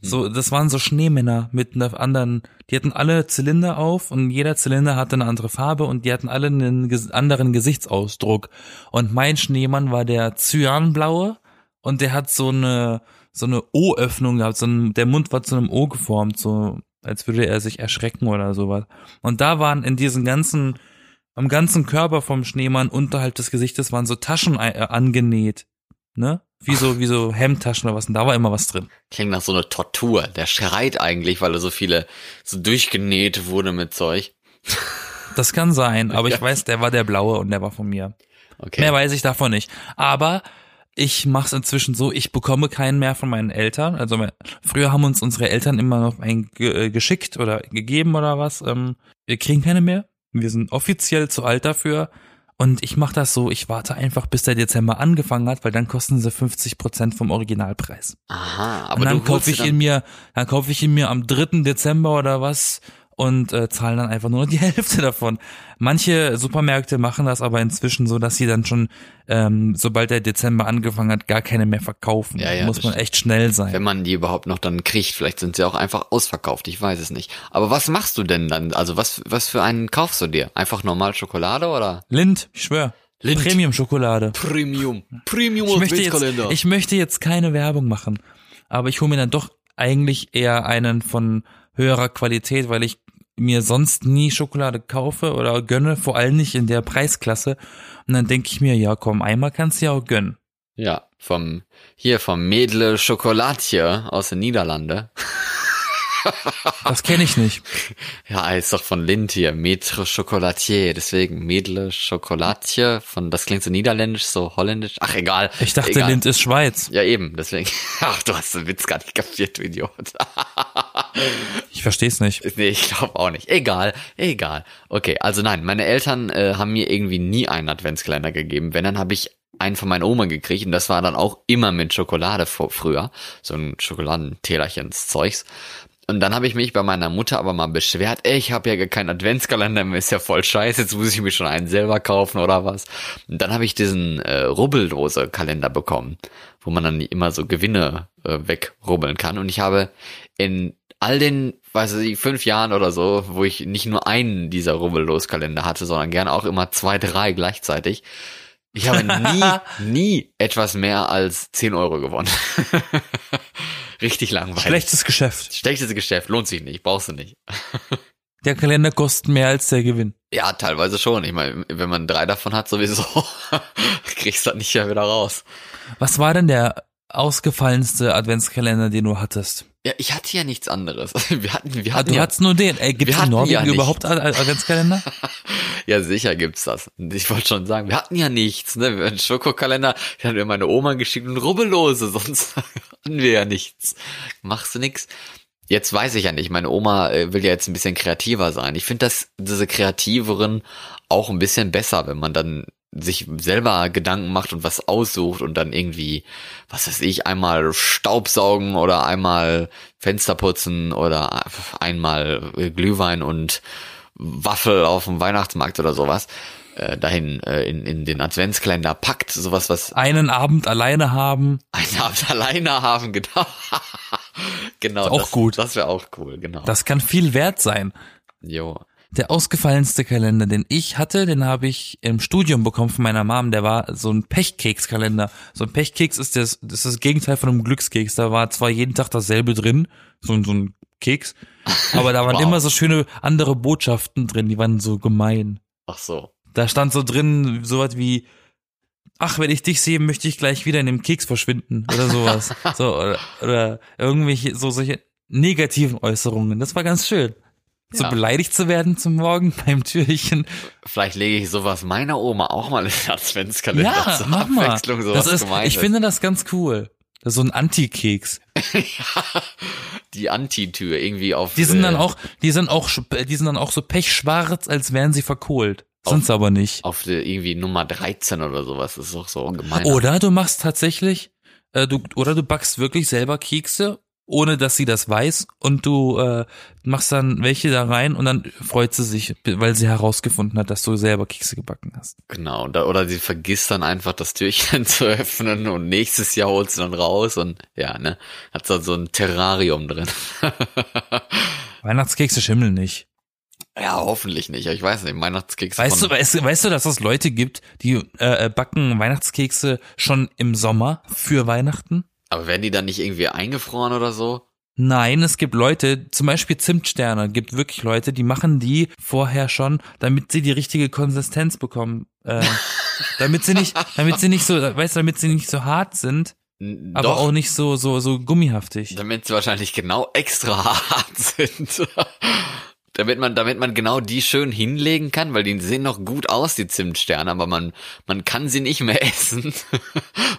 Speaker 2: So, das waren so Schneemänner mit einer anderen, die hatten alle Zylinder auf und jeder Zylinder hatte eine andere Farbe und die hatten alle einen anderen Gesichtsausdruck. Und mein Schneemann war der Cyanblaue und der hat so eine, so eine O-Öffnung gehabt, so ein, der Mund war zu einem O geformt, so als würde er sich erschrecken oder sowas. Und da waren in diesen ganzen, am ganzen Körper vom Schneemann unterhalb des Gesichtes waren so Taschen äh, angenäht. Ne? Wie so, wie so Hemdtaschen oder was. Und da war immer was drin.
Speaker 1: Klingt nach so einer Tortur. Der schreit eigentlich, weil er so viele, so durchgenäht wurde mit Zeug.
Speaker 2: Das kann sein, aber ich weiß, der war der blaue und der war von mir.
Speaker 1: Okay.
Speaker 2: Mehr weiß ich davon nicht. Aber ich mache es inzwischen so, ich bekomme keinen mehr von meinen Eltern. Also früher haben uns unsere Eltern immer noch einen ge äh, geschickt oder gegeben oder was. Ähm, wir kriegen keine mehr. Wir sind offiziell zu alt dafür. Und ich mache das so, ich warte einfach, bis der Dezember angefangen hat, weil dann kosten sie 50 Prozent vom Originalpreis.
Speaker 1: Aha, aber
Speaker 2: und dann kaufe ich
Speaker 1: dir
Speaker 2: ihn
Speaker 1: dann,
Speaker 2: mir, dann kaufe ich ihn mir am 3. Dezember oder was und äh, zahle dann einfach nur die Hälfte davon. Manche Supermärkte machen das aber inzwischen so, dass sie dann schon, ähm, sobald der Dezember angefangen hat, gar keine mehr verkaufen.
Speaker 1: Ja, ja,
Speaker 2: Muss man echt schnell sein.
Speaker 1: wenn man die überhaupt noch dann kriegt, vielleicht sind sie auch einfach ausverkauft, ich weiß es nicht. Aber was machst du denn dann? Also was, was für einen kaufst du dir? Einfach normal Schokolade oder?
Speaker 2: Lind, ich schwör.
Speaker 1: Lind.
Speaker 2: Premium-Schokolade.
Speaker 1: Premium. Premium
Speaker 2: Ich möchte, jetzt, ich möchte jetzt keine Werbung machen, aber ich hole mir dann doch eigentlich eher einen von höherer Qualität, weil ich mir sonst nie Schokolade kaufe oder gönne, vor allem nicht in der Preisklasse. Und dann denke ich mir, ja komm, einmal kannst du ja auch gönnen.
Speaker 1: ja, vom, hier vom Medle Schokolatje aus den Niederlande.
Speaker 2: Das kenne ich nicht.
Speaker 1: Ja, ist doch von Lind hier, Metre Chocolatier, deswegen Medle Chocolatje, von, das klingt so niederländisch, so holländisch, ach egal.
Speaker 2: Ich dachte,
Speaker 1: egal.
Speaker 2: Lind ist Schweiz.
Speaker 1: Ja eben, deswegen, ach du hast den Witz gar nicht kapiert, du Idiot.
Speaker 2: Ich verstehe es nicht.
Speaker 1: Nee, ich glaube auch nicht. Egal, egal. Okay, also nein, meine Eltern äh, haben mir irgendwie nie einen Adventskalender gegeben. Wenn, dann habe ich einen von meiner Oma gekriegt und das war dann auch immer mit Schokolade vor, früher. So ein Schokoladentälerchens Zeugs. Und dann habe ich mich bei meiner Mutter aber mal beschwert, ey, ich habe ja gar keinen Adventskalender, mehr ist ja voll scheiße, jetzt muss ich mir schon einen selber kaufen oder was. Und dann habe ich diesen äh, Rubbeldose-Kalender bekommen, wo man dann immer so Gewinne äh, wegrubbeln kann. Und ich habe in all den, weiß ich, fünf Jahren oder so, wo ich nicht nur einen dieser Rubbellos-Kalender hatte, sondern gerne auch immer zwei, drei gleichzeitig. Ich habe nie, nie etwas mehr als 10 Euro gewonnen. Richtig langweilig.
Speaker 2: Schlechtes Geschäft.
Speaker 1: Schlechtes Geschäft, lohnt sich nicht, brauchst du nicht.
Speaker 2: Der Kalender kostet mehr als der Gewinn.
Speaker 1: Ja, teilweise schon. Ich meine, wenn man drei davon hat, sowieso, kriegst du das nicht mehr wieder raus.
Speaker 2: Was war denn der ausgefallenste Adventskalender, den du hattest?
Speaker 1: Ja, ich hatte ja nichts anderes. Wir hatten, wir
Speaker 2: Ah,
Speaker 1: hatten
Speaker 2: du
Speaker 1: ja,
Speaker 2: hattest nur den. Ey, gibt's in Norwegen
Speaker 1: ja
Speaker 2: überhaupt Ad- Ad- Adventskalender?
Speaker 1: ja, sicher gibt's das. Ich wollte schon sagen, wir hatten ja nichts, ne? Wir hatten einen Schokokalender, den hat mir meine Oma geschickt und Rubbellose, sonst hatten wir ja nichts. Machst du nix? Jetzt weiß ich ja nicht, meine Oma äh, will ja jetzt ein bisschen kreativer sein. Ich finde das, diese kreativeren auch ein bisschen besser, wenn man dann sich selber Gedanken macht und was aussucht und dann irgendwie, was weiß ich, einmal Staubsaugen oder einmal Fenster putzen oder einmal Glühwein und Waffel auf dem Weihnachtsmarkt oder sowas äh, dahin äh, in, in den Adventskalender packt, sowas, was
Speaker 2: Einen Abend alleine haben.
Speaker 1: einen Abend alleine haben, genau. genau.
Speaker 2: Ist auch
Speaker 1: das,
Speaker 2: gut.
Speaker 1: Das wäre auch cool, genau.
Speaker 2: Das kann viel wert sein.
Speaker 1: jo.
Speaker 2: Der ausgefallenste Kalender, den ich hatte, den habe ich im Studium bekommen von meiner Mom. Der war so ein Pechkekskalender. So ein Pechkeks ist das, das ist das Gegenteil von einem Glückskeks. Da war zwar jeden Tag dasselbe drin, so, ein- so ein Keks, aber da waren
Speaker 1: Wow.
Speaker 2: immer so schöne andere Botschaften drin, die waren so gemein.
Speaker 1: Ach so.
Speaker 2: Da stand so drin sowas wie, ach, wenn ich dich sehe, möchte ich gleich wieder in dem Keks verschwinden oder sowas. so, oder, oder irgendwelche, so solche negativen Äußerungen. Das war ganz schön. So
Speaker 1: Ja.
Speaker 2: beleidigt zu werden zum Morgen beim Türchen.
Speaker 1: Vielleicht lege ich sowas meiner Oma auch mal in den Adventskalender
Speaker 2: Ja,
Speaker 1: zur
Speaker 2: mach mal.
Speaker 1: Abwechslung sowas
Speaker 2: Das ist, ich finde das ganz cool. Das ist so ein Anti-Keks.
Speaker 1: die Antitür irgendwie auf.
Speaker 2: Die sind dann
Speaker 1: äh,
Speaker 2: auch, die sind auch, die sind dann auch so pechschwarz, als wären sie verkohlt. Sind's aber nicht.
Speaker 1: auf irgendwie Nummer 13 oder sowas. Das ist auch so gemein.
Speaker 2: Oder du machst tatsächlich, äh, du, oder du backst wirklich selber Kekse, ohne dass sie das weiß, und du äh, machst dann welche da rein und dann freut sie sich, weil sie herausgefunden hat, dass du selber Kekse gebacken hast.
Speaker 1: Genau. Oder sie vergisst dann einfach das Türchen zu öffnen und nächstes Jahr holt sie dann raus und ja, ne, hat dann so ein Terrarium drin.
Speaker 2: Weihnachtskekse schimmeln nicht.
Speaker 1: ja, hoffentlich nicht. Ich weiß nicht, Weihnachtskeks
Speaker 2: Weißt du, weißt, du- weißt du, dass es Leute gibt, die äh, äh, backen Weihnachtskekse schon im Sommer für Weihnachten?
Speaker 1: Aber werden die dann nicht irgendwie eingefroren oder so?
Speaker 2: Nein, es gibt Leute, zum Beispiel Zimtsterne, gibt wirklich Leute, die machen die vorher schon, damit sie die richtige Konsistenz bekommen. Äh, damit sie nicht, damit sie nicht so, weißt du, damit sie nicht so hart sind,
Speaker 1: N-
Speaker 2: aber
Speaker 1: Doch,
Speaker 2: auch nicht so, so, so gummihaftig.
Speaker 1: damit sie wahrscheinlich genau extra hart sind. Damit man, damit man genau die schön hinlegen kann, weil die sehen noch gut aus, die Zimtsterne, aber man, man kann sie nicht mehr essen,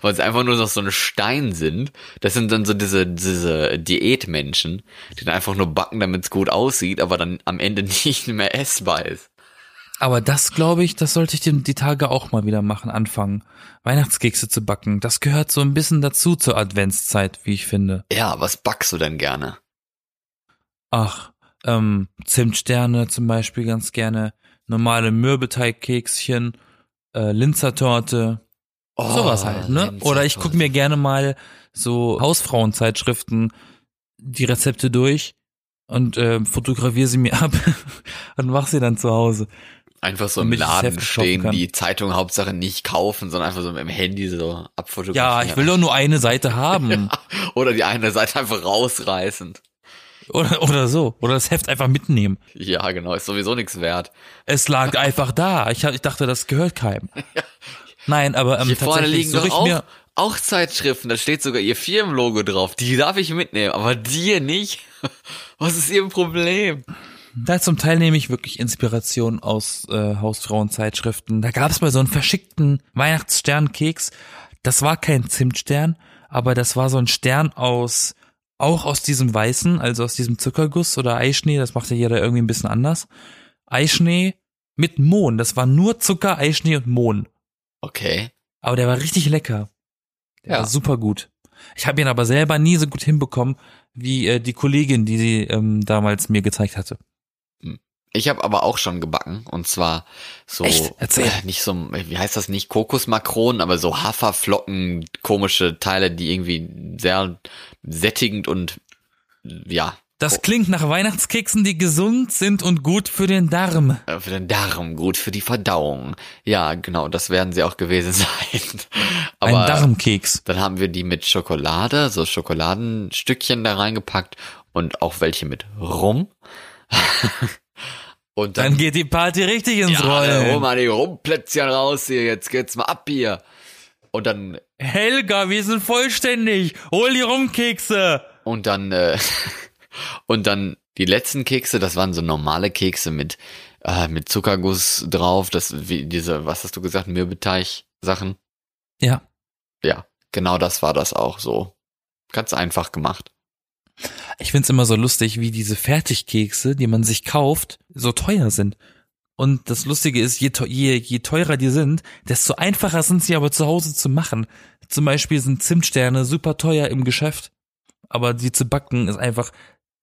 Speaker 1: weil sie einfach nur noch so ein Stein sind. Das sind dann so diese, diese Diätmenschen, die dann einfach nur backen, damit es gut aussieht, aber dann am Ende nicht mehr essbar ist.
Speaker 2: Aber das, glaube ich, das sollte ich die, die Tage auch mal wieder machen, anfangen. Weihnachtskekse zu backen. Das gehört so ein bisschen dazu zur Adventszeit, wie ich finde.
Speaker 1: Ja, was backst du denn gerne?
Speaker 2: Ach, ähm, Zimtsterne zum Beispiel ganz gerne, normale Mürbeteigkekschen, äh, Linzertorte,
Speaker 1: Oh,
Speaker 2: sowas halt, ne? Oder ich gucke mir gerne mal so Hausfrauenzeitschriften, die Rezepte durch und äh, fotografiere sie mir ab und mach sie dann zu Hause.
Speaker 1: Einfach so im Laden stehen, die Zeitung Hauptsache nicht kaufen, sondern einfach so mit dem Handy so abfotografieren.
Speaker 2: Ja, ich will doch nur eine Seite haben.
Speaker 1: Oder die eine Seite einfach rausreißen.
Speaker 2: Oder, oder so. Oder das Heft einfach mitnehmen.
Speaker 1: Ja, genau, ist sowieso nichts wert.
Speaker 2: Es lag einfach da. Ich, hab- ich dachte, das gehört keinem. Nein, aber ähm,
Speaker 1: Hier vorne liegen doch
Speaker 2: ich
Speaker 1: auch,
Speaker 2: mir.
Speaker 1: auch Zeitschriften, da steht sogar ihr Firmenlogo drauf. Die darf ich mitnehmen, aber dir nicht. Was ist ihr Problem?
Speaker 2: Da zum Teil nehme ich wirklich Inspiration aus äh, Hausfrauenzeitschriften. Da gab es mal so einen verschickten Weihnachtssternkeks. Das war kein Zimtstern, aber das war so ein Stern aus, auch aus diesem Weißen, also aus diesem Zuckerguss oder Eischnee. Das macht ja jeder irgendwie ein bisschen anders. Eischnee mit Mohn. Das war nur Zucker, Eischnee und Mohn.
Speaker 1: Okay.
Speaker 2: Aber der war richtig lecker. Der
Speaker 1: Ja.
Speaker 2: war super gut. Ich habe ihn aber selber nie so gut hinbekommen wie äh, die Kollegin, die sie ähm, damals mir gezeigt hatte.
Speaker 1: Ich habe aber auch schon gebacken und zwar so
Speaker 2: Echt? Erzähl.
Speaker 1: äh, nicht so wie heißt das nicht Kokosmakronen, aber so Haferflocken, komische Teile, die irgendwie sehr sättigend und ja,
Speaker 2: Das klingt nach Weihnachtskeksen, die gesund sind und gut für den Darm.
Speaker 1: äh, für den Darm gut, für die Verdauung. Ja, genau, das werden sie auch gewesen sein. Aber
Speaker 2: Ein Darmkeks.
Speaker 1: dann haben wir die mit Schokolade, so Schokoladenstückchen da reingepackt und auch welche mit Rum. und
Speaker 2: Dann geht die Party richtig ins
Speaker 1: ja, hol
Speaker 2: Rollen.
Speaker 1: mal die Rumplätzchen raus hier, jetzt geht's mal ab hier. Und dann
Speaker 2: Helga, wir sind vollständig. Hol die Rumkekse.
Speaker 1: und dann äh, und dann die letzten Kekse, das waren so normale Kekse mit äh, mit Zuckerguss drauf, das wie diese, was hast du gesagt, Mürbeteig Sachen.
Speaker 2: Ja.
Speaker 1: Ja, genau das war das auch so. Ganz einfach gemacht.
Speaker 2: Ich find's immer so lustig, wie diese Fertigkekse, die man sich kauft, so teuer sind. Und das Lustige ist, je, je, je teurer die sind, desto einfacher sind sie aber zu Hause zu machen. Zum Beispiel sind Zimtsterne super teuer im Geschäft, aber die zu backen ist einfach,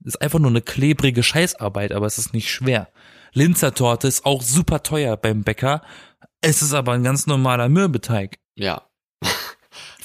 Speaker 2: ist einfach nur eine klebrige Scheißarbeit, aber es ist nicht schwer. Linzertorte ist auch super teuer beim Bäcker. Es ist aber ein ganz normaler Mürbeteig.
Speaker 1: Ja.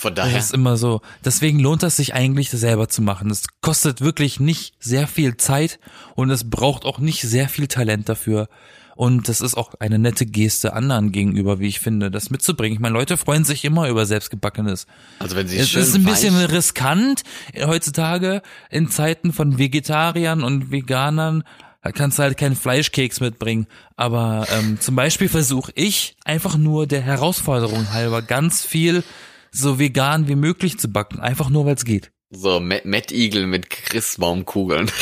Speaker 1: Von daher.
Speaker 2: Das ist immer so. Deswegen lohnt es sich eigentlich, das selber zu machen. Es kostet wirklich nicht sehr viel Zeit und es braucht auch nicht sehr viel Talent dafür. Und das ist auch eine nette Geste anderen gegenüber, wie ich finde, das mitzubringen. Ich meine, Leute freuen sich immer über selbstgebackenes.
Speaker 1: Also wenn sie
Speaker 2: Es
Speaker 1: schön
Speaker 2: ist ein bisschen
Speaker 1: weich-
Speaker 2: riskant heutzutage in Zeiten von Vegetariern und Veganern. Da kannst du halt keinen Fleischkeks mitbringen. Aber ähm, zum Beispiel versuche ich einfach nur der Herausforderung halber ganz viel so vegan wie möglich zu backen. Einfach nur, weil es geht.
Speaker 1: So Matt Eagle mit Christbaumkugeln.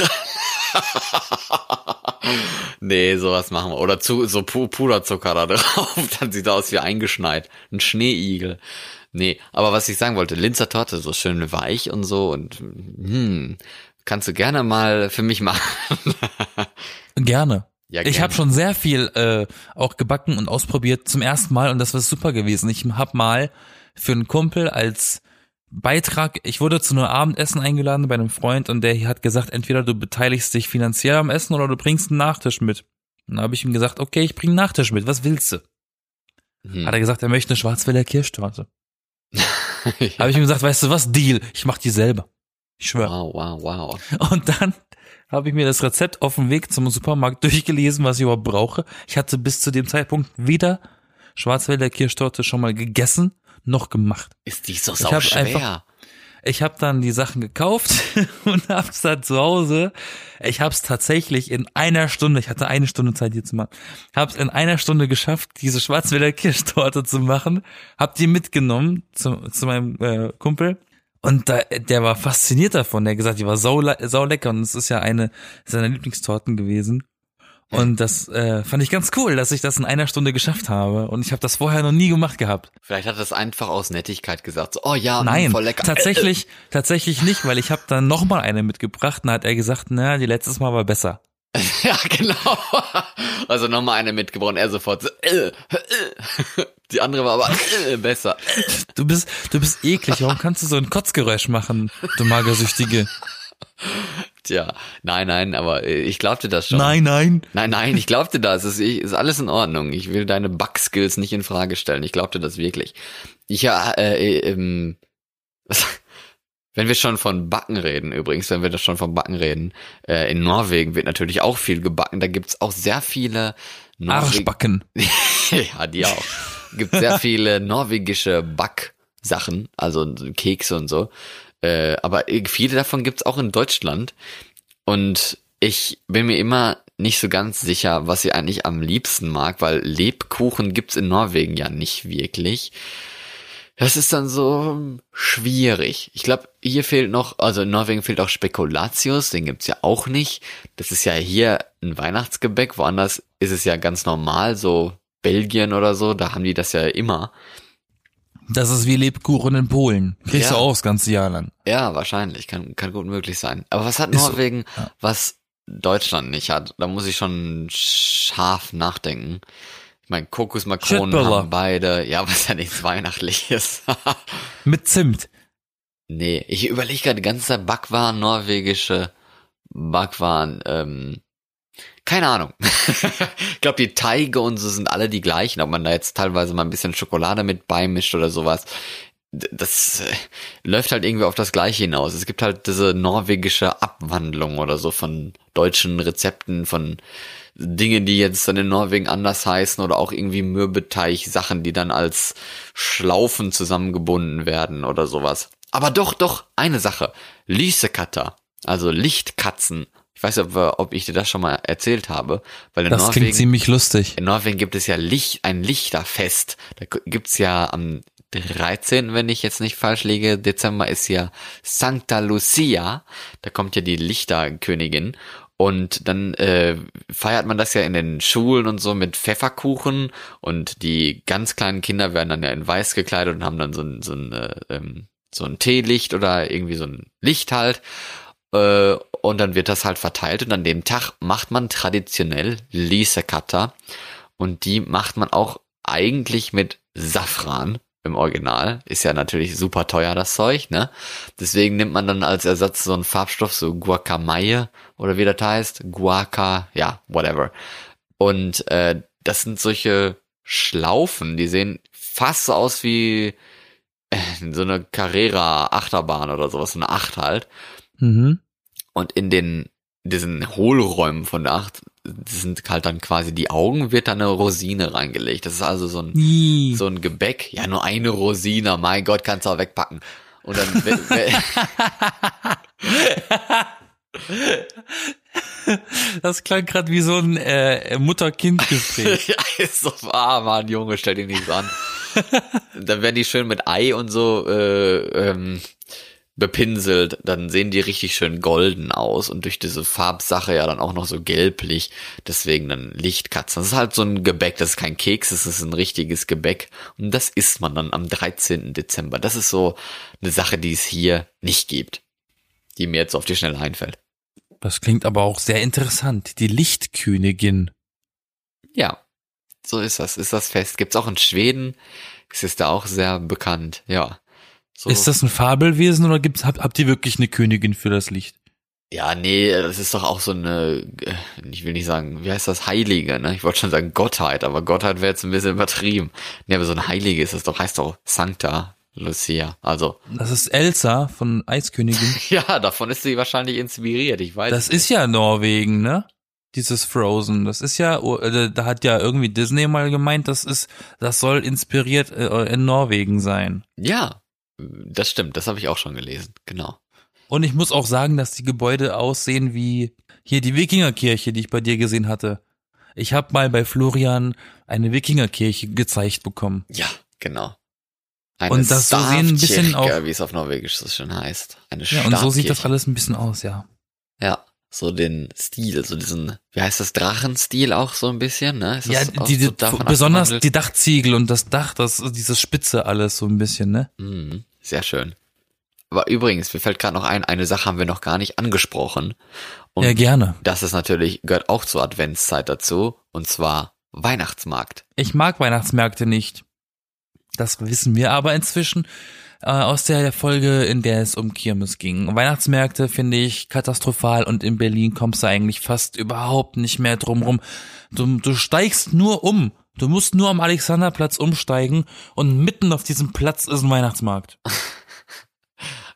Speaker 1: nee, sowas machen wir. Oder zu, so Pu Puderzucker da drauf. Dann sieht er aus wie eingeschneit. Ein Schneeigel. Nee, aber was ich sagen wollte, Linzer Torte, so schön weich und so und hm, kannst du gerne mal für mich machen.
Speaker 2: Gerne.
Speaker 1: Ja,
Speaker 2: Ich
Speaker 1: gerne.
Speaker 2: habe schon sehr viel äh, auch gebacken und ausprobiert zum ersten Mal und das war super gewesen. Ich habe mal für einen Kumpel als Beitrag, ich wurde zu einem Abendessen eingeladen bei einem Freund und der hat gesagt, entweder du beteiligst dich finanziell am Essen oder du bringst einen Nachtisch mit. Und dann habe ich ihm gesagt, okay, ich bringe einen Nachtisch mit, was willst du?
Speaker 1: Hm.
Speaker 2: Hat er gesagt, er möchte eine Schwarzwälder Kirschtorte.
Speaker 1: ja.
Speaker 2: Habe ich ihm gesagt, weißt du was, Deal, ich mach die selber. Ich schwöre.
Speaker 1: Wow, wow, wow.
Speaker 2: Und dann habe ich mir das Rezept auf dem Weg zum Supermarkt durchgelesen, was ich überhaupt brauche. Ich hatte bis zu dem Zeitpunkt weder Schwarzwälder Kirschtorte schon mal gegessen, noch gemacht.
Speaker 1: Ist die so sau schwer?
Speaker 2: einfach- Ich habe dann die Sachen gekauft und hab's dann zu Hause. Ich hab's tatsächlich in einer Stunde, ich hatte eine Stunde Zeit hier zu machen, hab's in einer Stunde geschafft, diese Schwarzwälder Kirschtorte zu machen. Hab die mitgenommen zu, zu meinem äh, Kumpel. Und da, der war fasziniert davon. Der hat gesagt, die war sau, sau lecker und es ist ja eine seiner Lieblingstorten gewesen. Und das äh, fand ich ganz cool, dass ich das in einer Stunde geschafft habe. Und ich habe das vorher noch nie gemacht gehabt.
Speaker 1: Vielleicht hat er es einfach aus Nettigkeit gesagt. So, oh ja,
Speaker 2: Nein,
Speaker 1: voll lecker.
Speaker 2: tatsächlich, tatsächlich nicht, weil ich habe dann noch mal eine mitgebracht und hat er gesagt, na, die letztes Mal war besser.
Speaker 1: Ja, genau. Also nochmal eine mitgebracht. Er sofort so, äh, äh. Die andere war aber äh, besser.
Speaker 2: Du bist, du bist eklig. Warum kannst du so ein Kotzgeräusch machen, du Magersüchtige?
Speaker 1: Tja, nein, nein, aber äh, ich glaubte das schon.
Speaker 2: Nein, nein.
Speaker 1: Nein, nein, ich glaubte das. Es ist, alles in Ordnung. Ich will deine Bug-Skills nicht in Frage stellen. Ich glaubte das wirklich. Ich ja, äh, äh, ähm, wenn wir schon von Backen reden, übrigens, wenn wir das schon von Backen reden, äh, in Norwegen wird natürlich auch viel gebacken. Da gibt's auch sehr viele Norweg
Speaker 2: Arschbacken.
Speaker 1: ja, die auch. Gibt sehr viele norwegische Backsachen, also Kekse und so. Äh, aber viele davon gibt's auch in Deutschland. Und ich bin mir immer nicht so ganz sicher, was ich eigentlich am liebsten mag, weil Lebkuchen gibt's in Norwegen ja nicht wirklich. Das ist dann so schwierig. Ich glaube, hier fehlt noch, also in Norwegen fehlt auch Spekulatius, den gibt's ja auch nicht. Das ist ja hier ein Weihnachtsgebäck, woanders ist es ja ganz normal, so Belgien oder so, da haben die das ja immer.
Speaker 2: Das ist wie Lebkuchen in Polen. Kriegst
Speaker 1: Ja.
Speaker 2: du auch das ganze Jahr lang.
Speaker 1: Ja, wahrscheinlich, kann, kann gut möglich sein. Aber was hat
Speaker 2: Ist so,
Speaker 1: Norwegen,
Speaker 2: ja.
Speaker 1: was Deutschland nicht hat? Da muss ich schon scharf nachdenken. Ich meine, Kokosmakronen haben beide, ja, was ja nichts Weihnachtliches.
Speaker 2: Mit Zimt.
Speaker 1: Nee, ich überlege gerade die ganze Zeit Backwaren, norwegische Backwaren, ähm, keine Ahnung. ich glaube, die Teige und so sind alle die gleichen, ob man da jetzt teilweise mal ein bisschen Schokolade mit beimischt oder sowas. Das äh, läuft halt irgendwie auf das Gleiche hinaus. Es gibt halt diese norwegische Abwandlung oder so von deutschen Rezepten, von Dinge, die jetzt dann in Norwegen anders heißen oder auch irgendwie Mürbeteig-Sachen, die dann als Schlaufen zusammengebunden werden oder sowas. Aber doch, doch, eine Sache. Lysekatter, also Lichtkatzen. Ich weiß nicht, ob, ich dir das schon mal erzählt habe, weil in
Speaker 2: Das
Speaker 1: Norwegen,
Speaker 2: klingt ziemlich lustig.
Speaker 1: in Norwegen gibt es ja Licht, ein Lichterfest. Da gibt's ja am 13., wenn ich jetzt nicht falsch liege, Dezember ist ja Santa Lucia. Da kommt ja die Lichterkönigin. Und dann äh, feiert man das ja in den Schulen und so mit Pfefferkuchen. Und die ganz kleinen Kinder werden dann ja in weiß gekleidet und haben dann so ein, so ein, äh, ähm, so ein Teelicht oder irgendwie so ein Licht halt. Äh, und dann wird das halt verteilt und an dem Tag macht man traditionell Lisekatter und die macht man auch eigentlich mit Safran im Original. Ist ja natürlich super teuer, das Zeug, ne? Deswegen nimmt man dann als Ersatz so einen Farbstoff, so Guacamaye oder wie das heißt. Guaca, ja, whatever. Und äh, das sind solche Schlaufen, die sehen fast so aus wie so eine Carrera-Achterbahn oder sowas, so eine Acht halt.
Speaker 2: Mhm.
Speaker 1: Und in den, diesen Hohlräumen von der Acht sind halt dann quasi die Augen, wird da eine Rosine reingelegt. Das ist also so ein,
Speaker 2: Ih.
Speaker 1: so ein Gebäck. Ja, nur eine Rosine, mein Gott, kannst du auch wegpacken. Und dann,
Speaker 2: Das klang gerade wie so ein äh, Mutter-Kind-Gespräch.
Speaker 1: ja, ist so, ah, Mann, Junge, stell dir nichts an. dann werden die schön mit Ei und so äh, ähm, bepinselt, dann sehen die richtig schön golden aus und durch diese Farbsache ja dann auch noch so gelblich, deswegen dann Lichtkatzen. Das ist halt so ein Gebäck, das ist kein Keks, das ist ein richtiges Gebäck und das isst man dann am 13. Dezember. Das ist so eine Sache, die es hier nicht gibt, die mir jetzt auf die Schnelle einfällt.
Speaker 2: Das klingt aber auch sehr interessant. Die Lichtkönigin.
Speaker 1: Ja, so ist das, ist das Fest. Gibt's auch in Schweden, es ist da auch sehr bekannt, ja. So.
Speaker 2: Ist das ein Fabelwesen oder gibt's, habt, habt ihr wirklich eine Königin für das Licht?
Speaker 1: Ja, nee, das ist doch auch so eine, ich will nicht sagen, wie heißt das, Heilige, ne? Ich wollte schon sagen Gottheit, aber Gottheit wäre jetzt ein bisschen übertrieben. Nee, aber so eine Heilige ist das doch, heißt doch Sancta Lucia. Also,
Speaker 2: Das ist Elsa von Eiskönigin.
Speaker 1: ja, davon ist sie wahrscheinlich inspiriert, ich weiß.
Speaker 2: Das ist ja Norwegen, ne? Dieses Frozen. Das ist ja, oh, äh, da hat ja irgendwie Disney mal gemeint, das ist, das soll inspiriert äh, in Norwegen sein.
Speaker 1: Ja, das stimmt, das habe ich auch schon gelesen, genau.
Speaker 2: Und ich muss auch sagen, dass die Gebäude aussehen wie hier die Wikingerkirche, die ich bei dir gesehen hatte. Ich habe mal bei Florian eine Wikingerkirche gezeigt bekommen.
Speaker 1: Ja, genau. Eine
Speaker 2: Und das so sehen ein bisschen auch-
Speaker 1: wie es auf Norwegisch so schön heißt. Eine
Speaker 2: Ja, und so sieht das alles ein bisschen aus, ja.
Speaker 1: Ja, so den Stil, so diesen, wie heißt das, Drachenstil auch so ein bisschen, ne?
Speaker 2: Ja, die, die,
Speaker 1: so
Speaker 2: besonders die Dachziegel und das Dach, das dieses Spitze alles so ein bisschen, ne?
Speaker 1: Mhm, sehr schön. Aber übrigens, mir fällt gerade noch ein, eine Sache haben wir noch gar nicht angesprochen. Und
Speaker 2: ja, gerne.
Speaker 1: das ist natürlich, gehört auch zur Adventszeit dazu, und zwar Weihnachtsmarkt.
Speaker 2: Ich mag Weihnachtsmärkte nicht. Das wissen wir aber inzwischen äh, aus der Folge, in der es um Kirmes ging. Weihnachtsmärkte finde ich katastrophal und in Berlin kommst du eigentlich fast überhaupt nicht mehr drum rum. Du, du steigst nur um. Du musst nur am Alexanderplatz umsteigen und mitten auf diesem Platz ist ein Weihnachtsmarkt.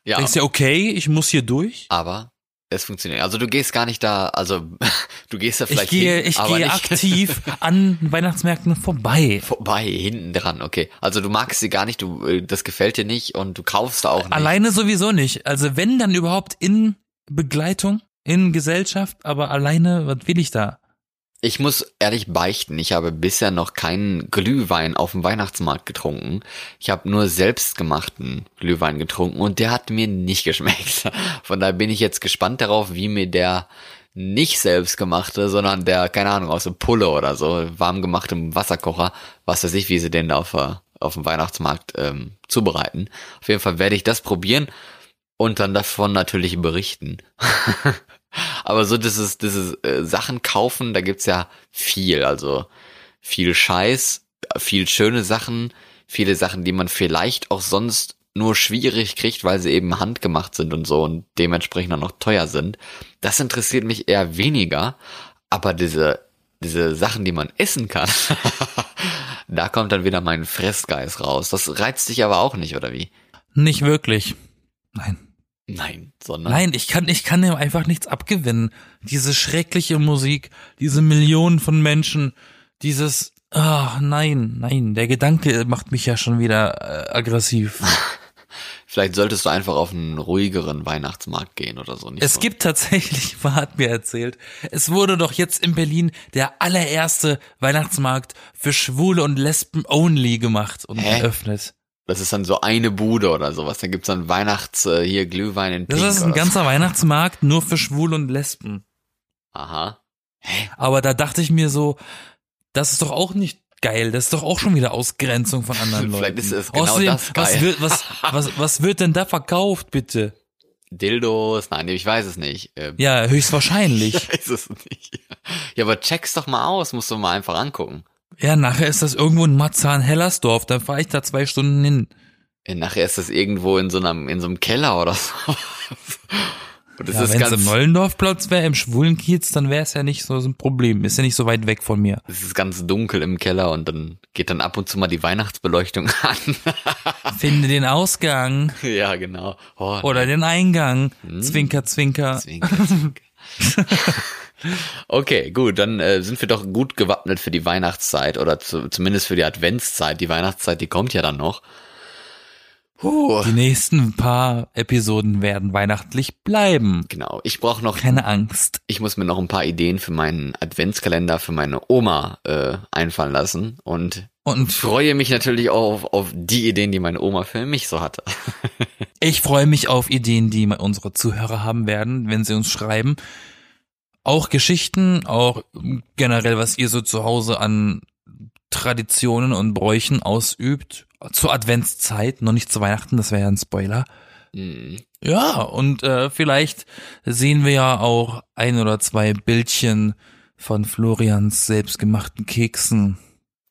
Speaker 1: Ja,
Speaker 2: Denkst du, okay, ich muss hier durch?
Speaker 1: aber es funktioniert. Also du gehst gar nicht da, also du gehst da
Speaker 2: Ich
Speaker 1: vielleicht
Speaker 2: gehe,
Speaker 1: hin,
Speaker 2: ich
Speaker 1: aber
Speaker 2: gehe
Speaker 1: nicht
Speaker 2: aktiv an Weihnachtsmärkten vorbei.
Speaker 1: vorbei, hinten dran, okay. Also du magst sie gar nicht, du, äh, das gefällt dir nicht und du kaufst da auch nicht.
Speaker 2: Alleine sowieso nicht. Also wenn dann überhaupt in Begleitung, in Gesellschaft, aber alleine, was will ich da?
Speaker 1: Ich muss ehrlich beichten, ich habe bisher noch keinen Glühwein auf dem Weihnachtsmarkt getrunken. Ich habe nur selbstgemachten Glühwein getrunken und der hat mir nicht geschmeckt. Von daher bin ich jetzt gespannt darauf, wie mir der nicht selbstgemachte, sondern der, keine Ahnung, aus dem Pulle oder so, warm gemachtem Wasserkocher, was weiß ich, wie sie den da auf, der- auf dem Weihnachtsmarkt ähm, zubereiten. Auf jeden Fall werde ich das probieren und dann davon natürlich berichten. Aber so dieses, dieses äh, Sachen kaufen, da gibt's ja viel, also viel Scheiß, viel schöne Sachen, viele Sachen, die man vielleicht auch sonst nur schwierig kriegt, weil sie eben handgemacht sind und so und dementsprechend dann noch teuer sind. Das interessiert mich eher weniger, aber diese diese Sachen, die man essen kann, da kommt dann wieder mein Fressgeist raus. Das reizt dich aber auch nicht, oder wie?
Speaker 2: Nicht wirklich. Nein.
Speaker 1: Nein, sondern
Speaker 2: Nein, ich kann, ich kann dem einfach nichts abgewinnen. Diese schreckliche Musik, diese Millionen von Menschen, dieses, ah, nein, nein, der Gedanke macht mich ja schon wieder äh, aggressiv.
Speaker 1: Vielleicht solltest du einfach auf einen ruhigeren Weihnachtsmarkt gehen oder so. Nicht
Speaker 2: Es
Speaker 1: so.
Speaker 2: gibt tatsächlich, hat mir erzählt, es wurde doch jetzt in Berlin der allererste Weihnachtsmarkt für Schwule und Lesben only gemacht und
Speaker 1: Hä?
Speaker 2: eröffnet.
Speaker 1: Das ist dann so eine Bude oder sowas. Dann gibt's dann Weihnachts äh, hier Glühwein in
Speaker 2: Das
Speaker 1: Pink
Speaker 2: ist ein ganzer Weihnachtsmarkt nur für Schwule und Lesben.
Speaker 1: so. Aha.
Speaker 2: Aber da dachte ich mir so, das ist doch auch nicht geil. Das ist doch auch schon wieder Ausgrenzung von anderen Leuten.
Speaker 1: Vielleicht ist es genau
Speaker 2: Außerdem,
Speaker 1: das
Speaker 2: was
Speaker 1: geil.
Speaker 2: wird, was, was, was wird denn da verkauft, bitte?
Speaker 1: Dildos? Nein, ich weiß es nicht. Ähm,
Speaker 2: Ja, höchstwahrscheinlich.
Speaker 1: Ich weiß es nicht. Ja, aber check's doch mal aus. Musst du mal einfach angucken.
Speaker 2: Ja, nachher ist das irgendwo in Marzahn-Hellersdorf. Dann fahre ich da zwei Stunden hin.
Speaker 1: Ja, nachher ist das irgendwo in so einem, in so einem Keller oder so. Und es
Speaker 2: Ja,
Speaker 1: ist
Speaker 2: wenn es
Speaker 1: ganz,
Speaker 2: im Nollendorfplatz wäre, im schwulen Kiez, dann wäre es ja nicht so ein Problem. Ist ja nicht so weit weg von mir.
Speaker 1: es ist ganz dunkel im Keller und dann geht dann ab und zu mal die Weihnachtsbeleuchtung an.
Speaker 2: Finde den Ausgang
Speaker 1: ja, genau. Oh,
Speaker 2: oder den Eingang.
Speaker 1: Hm.
Speaker 2: Zwinker, zwinker.
Speaker 1: Zwinker, zwinker. okay, gut, dann äh, sind wir doch gut gewappnet für die Weihnachtszeit oder zu, zumindest für die Adventszeit. Die Weihnachtszeit, die kommt ja dann noch. Puh,
Speaker 2: Die nächsten paar Episoden werden weihnachtlich bleiben.
Speaker 1: genau. Ich brauche noch,
Speaker 2: Keine Angst.
Speaker 1: ich muss mir noch ein paar Ideen für meinen Adventskalender für meine Oma äh, einfallen lassen und
Speaker 2: Und
Speaker 1: freue mich natürlich auch auf, auf die Ideen, die meine Oma für mich so hatte.
Speaker 2: ich freue mich auf Ideen, die unsere Zuhörer haben werden, wenn sie uns schreiben. Auch Geschichten, auch generell, was ihr so zu Hause an Traditionen und Bräuchen ausübt. Zur Adventszeit, noch nicht zu Weihnachten, das wäre ja ein Spoiler.
Speaker 1: Hm.
Speaker 2: Ja, und äh, vielleicht sehen wir ja auch ein oder zwei Bildchen von Florians selbstgemachten Keksen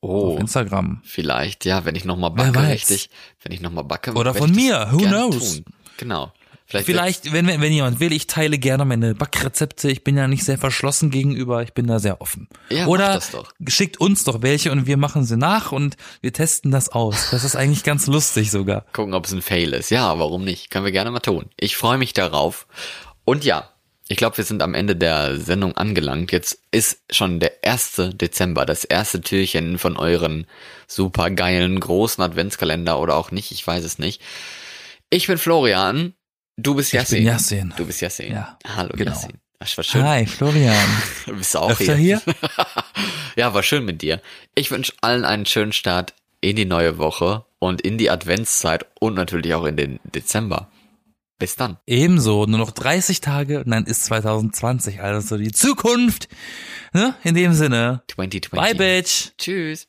Speaker 1: Oh,
Speaker 2: auf Instagram.
Speaker 1: vielleicht, ja, wenn ich nochmal backe, richtig. Wenn ich nochmal backe.
Speaker 2: Oder von mir, who knows?
Speaker 1: Tun. Genau. Vielleicht,
Speaker 2: Vielleicht, wenn, wenn, jemand will, ich teile gerne meine Backrezepte. Ich bin ja nicht sehr verschlossen gegenüber, ich bin da sehr offen.
Speaker 1: Ja,
Speaker 2: Oder schickt uns doch welche und wir machen sie nach und wir testen das aus. Das ist eigentlich ganz lustig sogar.
Speaker 1: gucken, ob es ein Fail ist. Ja, warum nicht? Können wir gerne mal tun. Ich freue mich darauf. Und ja, ich glaube, wir sind am Ende der Sendung angelangt. Jetzt ist schon der 1. Dezember, das erste Türchen von euren super geilen großen Adventskalender oder auch nicht, ich weiß es nicht. Ich bin Florian, du bist Yassin.
Speaker 2: bin Yassin.
Speaker 1: Du bist Yassin.
Speaker 2: Ja,
Speaker 1: Hallo
Speaker 2: genau.
Speaker 1: Yassin. Das war schön.
Speaker 2: Hi, Florian.
Speaker 1: Du bist auch
Speaker 2: Öfter hier?
Speaker 1: Ja, war schön mit dir. Ich wünsche allen einen schönen Start in die neue Woche und in die Adventszeit und natürlich auch in den Dezember. Bis dann.
Speaker 2: Ebenso, nur noch 30 Tage und dann ist 2020, also die Zukunft. Ne? In dem Sinne.
Speaker 1: 2020.
Speaker 2: Bye, Bitch.
Speaker 1: Tschüss.